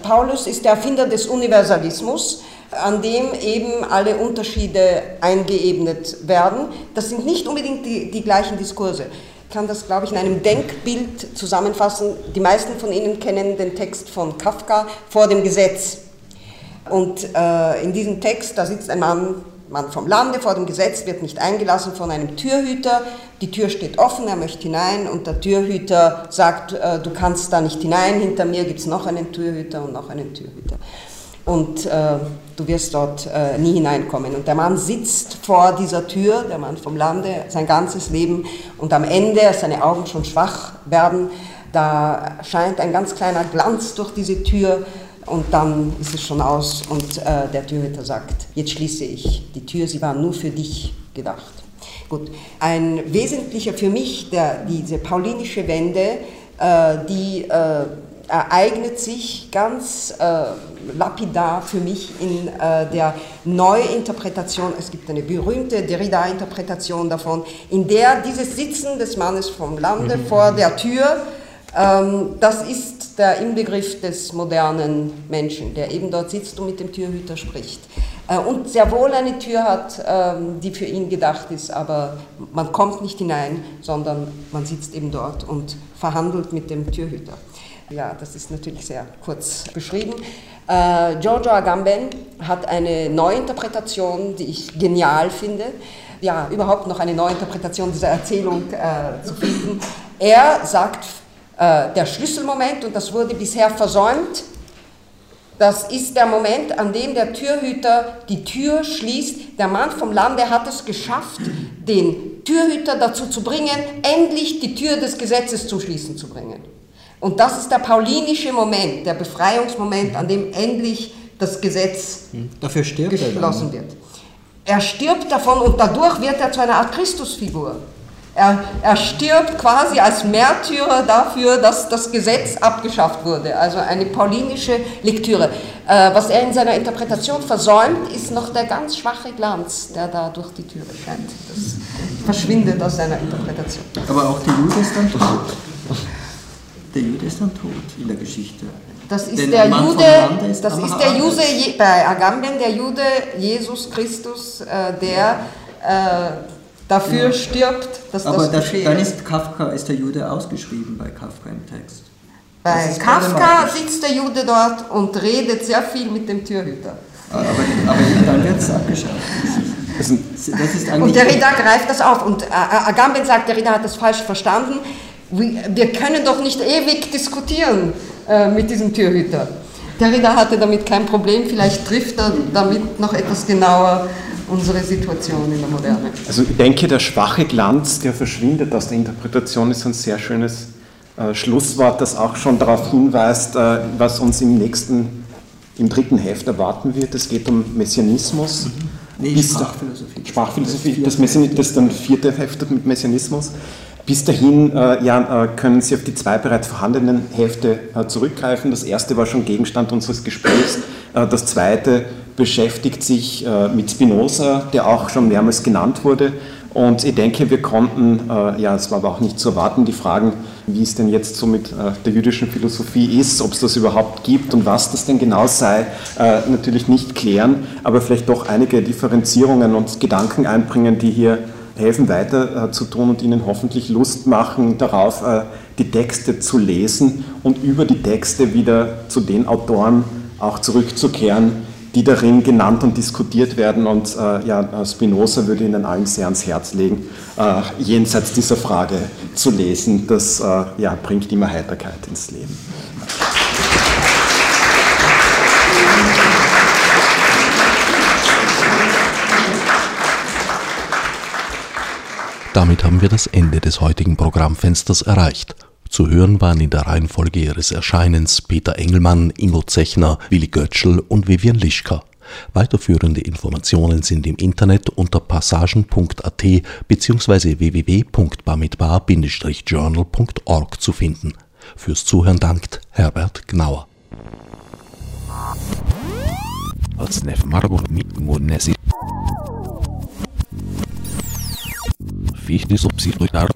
Paulus ist der Erfinder des Universalismus, an dem eben alle Unterschiede eingeebnet werden. Das sind nicht unbedingt die, die gleichen Diskurse. Ich kann das, glaube ich, in einem Denkbild zusammenfassen. Die meisten von Ihnen kennen den Text von Kafka vor dem Gesetz. Und äh, in diesem Text, da sitzt ein Mann man vom Lande vor dem Gesetz wird nicht eingelassen von einem Türhüter. Die Tür steht offen, er möchte hinein und der Türhüter sagt, äh, du kannst da nicht hinein, hinter mir gibt es noch einen Türhüter und noch einen Türhüter. Und äh, du wirst dort äh, nie hineinkommen. Und der Mann sitzt vor dieser Tür, der Mann vom Lande, sein ganzes Leben und am Ende, als seine Augen schon schwach werden, da scheint ein ganz kleiner Glanz durch diese Tür und dann ist es schon aus und äh, der Türhüter sagt, jetzt schließe ich die Tür, sie war nur für dich gedacht. Gut, ein wesentlicher für mich, der, diese paulinische Wende, äh, die äh, ereignet sich ganz äh, lapidar für mich in äh, der Neuinterpretation. Es gibt eine berühmte Derrida-Interpretation davon, in der dieses Sitzen des Mannes vom Lande mhm. vor der Tür, ähm, das ist der Inbegriff des modernen Menschen, der eben dort sitzt und mit dem Türhüter spricht. Äh, und sehr wohl eine Tür hat, ähm, die für ihn gedacht ist, aber man kommt nicht hinein, sondern man sitzt eben dort und verhandelt mit dem Türhüter. Ja, das ist natürlich sehr kurz beschrieben. Äh, Giorgio Agamben hat eine Neuinterpretation, die ich genial finde. Ja, überhaupt noch eine Neuinterpretation dieser Erzählung äh, zu finden. Er sagt äh, der Schlüsselmoment und das wurde bisher versäumt. Das ist der Moment, an dem der Türhüter die Tür schließt. Der Mann vom Lande hat es geschafft, den Türhüter dazu zu bringen, endlich die Tür des Gesetzes zum Schließen zu bringen. Und das ist der paulinische Moment, der Befreiungsmoment, an dem endlich das Gesetz hm. Dafür stirbt geschlossen er wird. Er stirbt davon und dadurch wird er zu einer Art Christusfigur. Er, er stirbt quasi als Märtyrer dafür, dass das Gesetz abgeschafft wurde. Also eine paulinische Lektüre. Äh, was er in seiner Interpretation versäumt, ist noch der ganz schwache Glanz, der da durch die Türe scheint. Das verschwindet aus seiner Interpretation. Aber auch der Jude ist dann tot. Der Jude ist dann tot in der Geschichte. Das ist Denn der Jude, ist das ist der Jude bei Agamben, der Jude Jesus Christus, äh, der äh, dafür ja. stirbt, dass Aber das geschieht. dann ist Kafka, ist der Jude ausgeschrieben bei Kafka im Text. Bei Kafka sitzt der Jude dort und redet sehr viel mit dem Türhüter. Aber, aber dann wird es abgeschafft. Das ist und der Ritter greift das auf. Und äh, äh, Agamben sagt, der Ritter hat das falsch verstanden. Wir können doch nicht ewig diskutieren äh, mit diesem Türhüter. Der Ritter hatte damit kein Problem, vielleicht trifft er damit noch etwas genauer unsere Situation in der Moderne. Also ich denke, der schwache Glanz, der verschwindet aus der Interpretation, ist ein sehr schönes äh, Schlusswort, das auch schon darauf hinweist, äh, was uns im nächsten, im dritten Heft erwarten wird. Es geht um Messianismus. Mhm. Nee, Sprachphilosophie. Sprachphilosophie, das, Messin das dann vierte Heft mit Messianismus. Bis dahin äh, ja, äh, können Sie auf die zwei bereits vorhandenen Hefte äh, zurückgreifen. Das erste war schon Gegenstand unseres Gesprächs. Äh, das zweite beschäftigt sich äh, mit Spinoza, der auch schon mehrmals genannt wurde. Und ich denke, wir konnten, äh, ja, es war aber auch nicht zu erwarten, die Fragen, wie es denn jetzt so mit der jüdischen Philosophie ist, ob es das überhaupt gibt und was das denn genau sei, natürlich nicht klären, aber vielleicht doch einige Differenzierungen und Gedanken einbringen, die hier helfen weiter zu tun und Ihnen hoffentlich Lust machen darauf, die Texte zu lesen und über die Texte wieder zu den Autoren auch zurückzukehren, die darin genannt und diskutiert werden. Und äh, ja, Spinoza würde Ihnen allen sehr ans Herz legen, äh, jenseits dieser Frage zu lesen. Das äh, ja, bringt immer Heiterkeit ins Leben. Damit haben wir das Ende des heutigen Programmfensters erreicht. Zu hören waren in der Reihenfolge ihres Erscheinens Peter Engelmann, Ingo Zechner, Willi Götschel und Vivian Lischka. Weiterführende Informationen sind im Internet unter passagen.at bzw. www.bamitbar-journal.org zu finden. Fürs Zuhören dankt Herbert Gnauer. Fichte subsidiar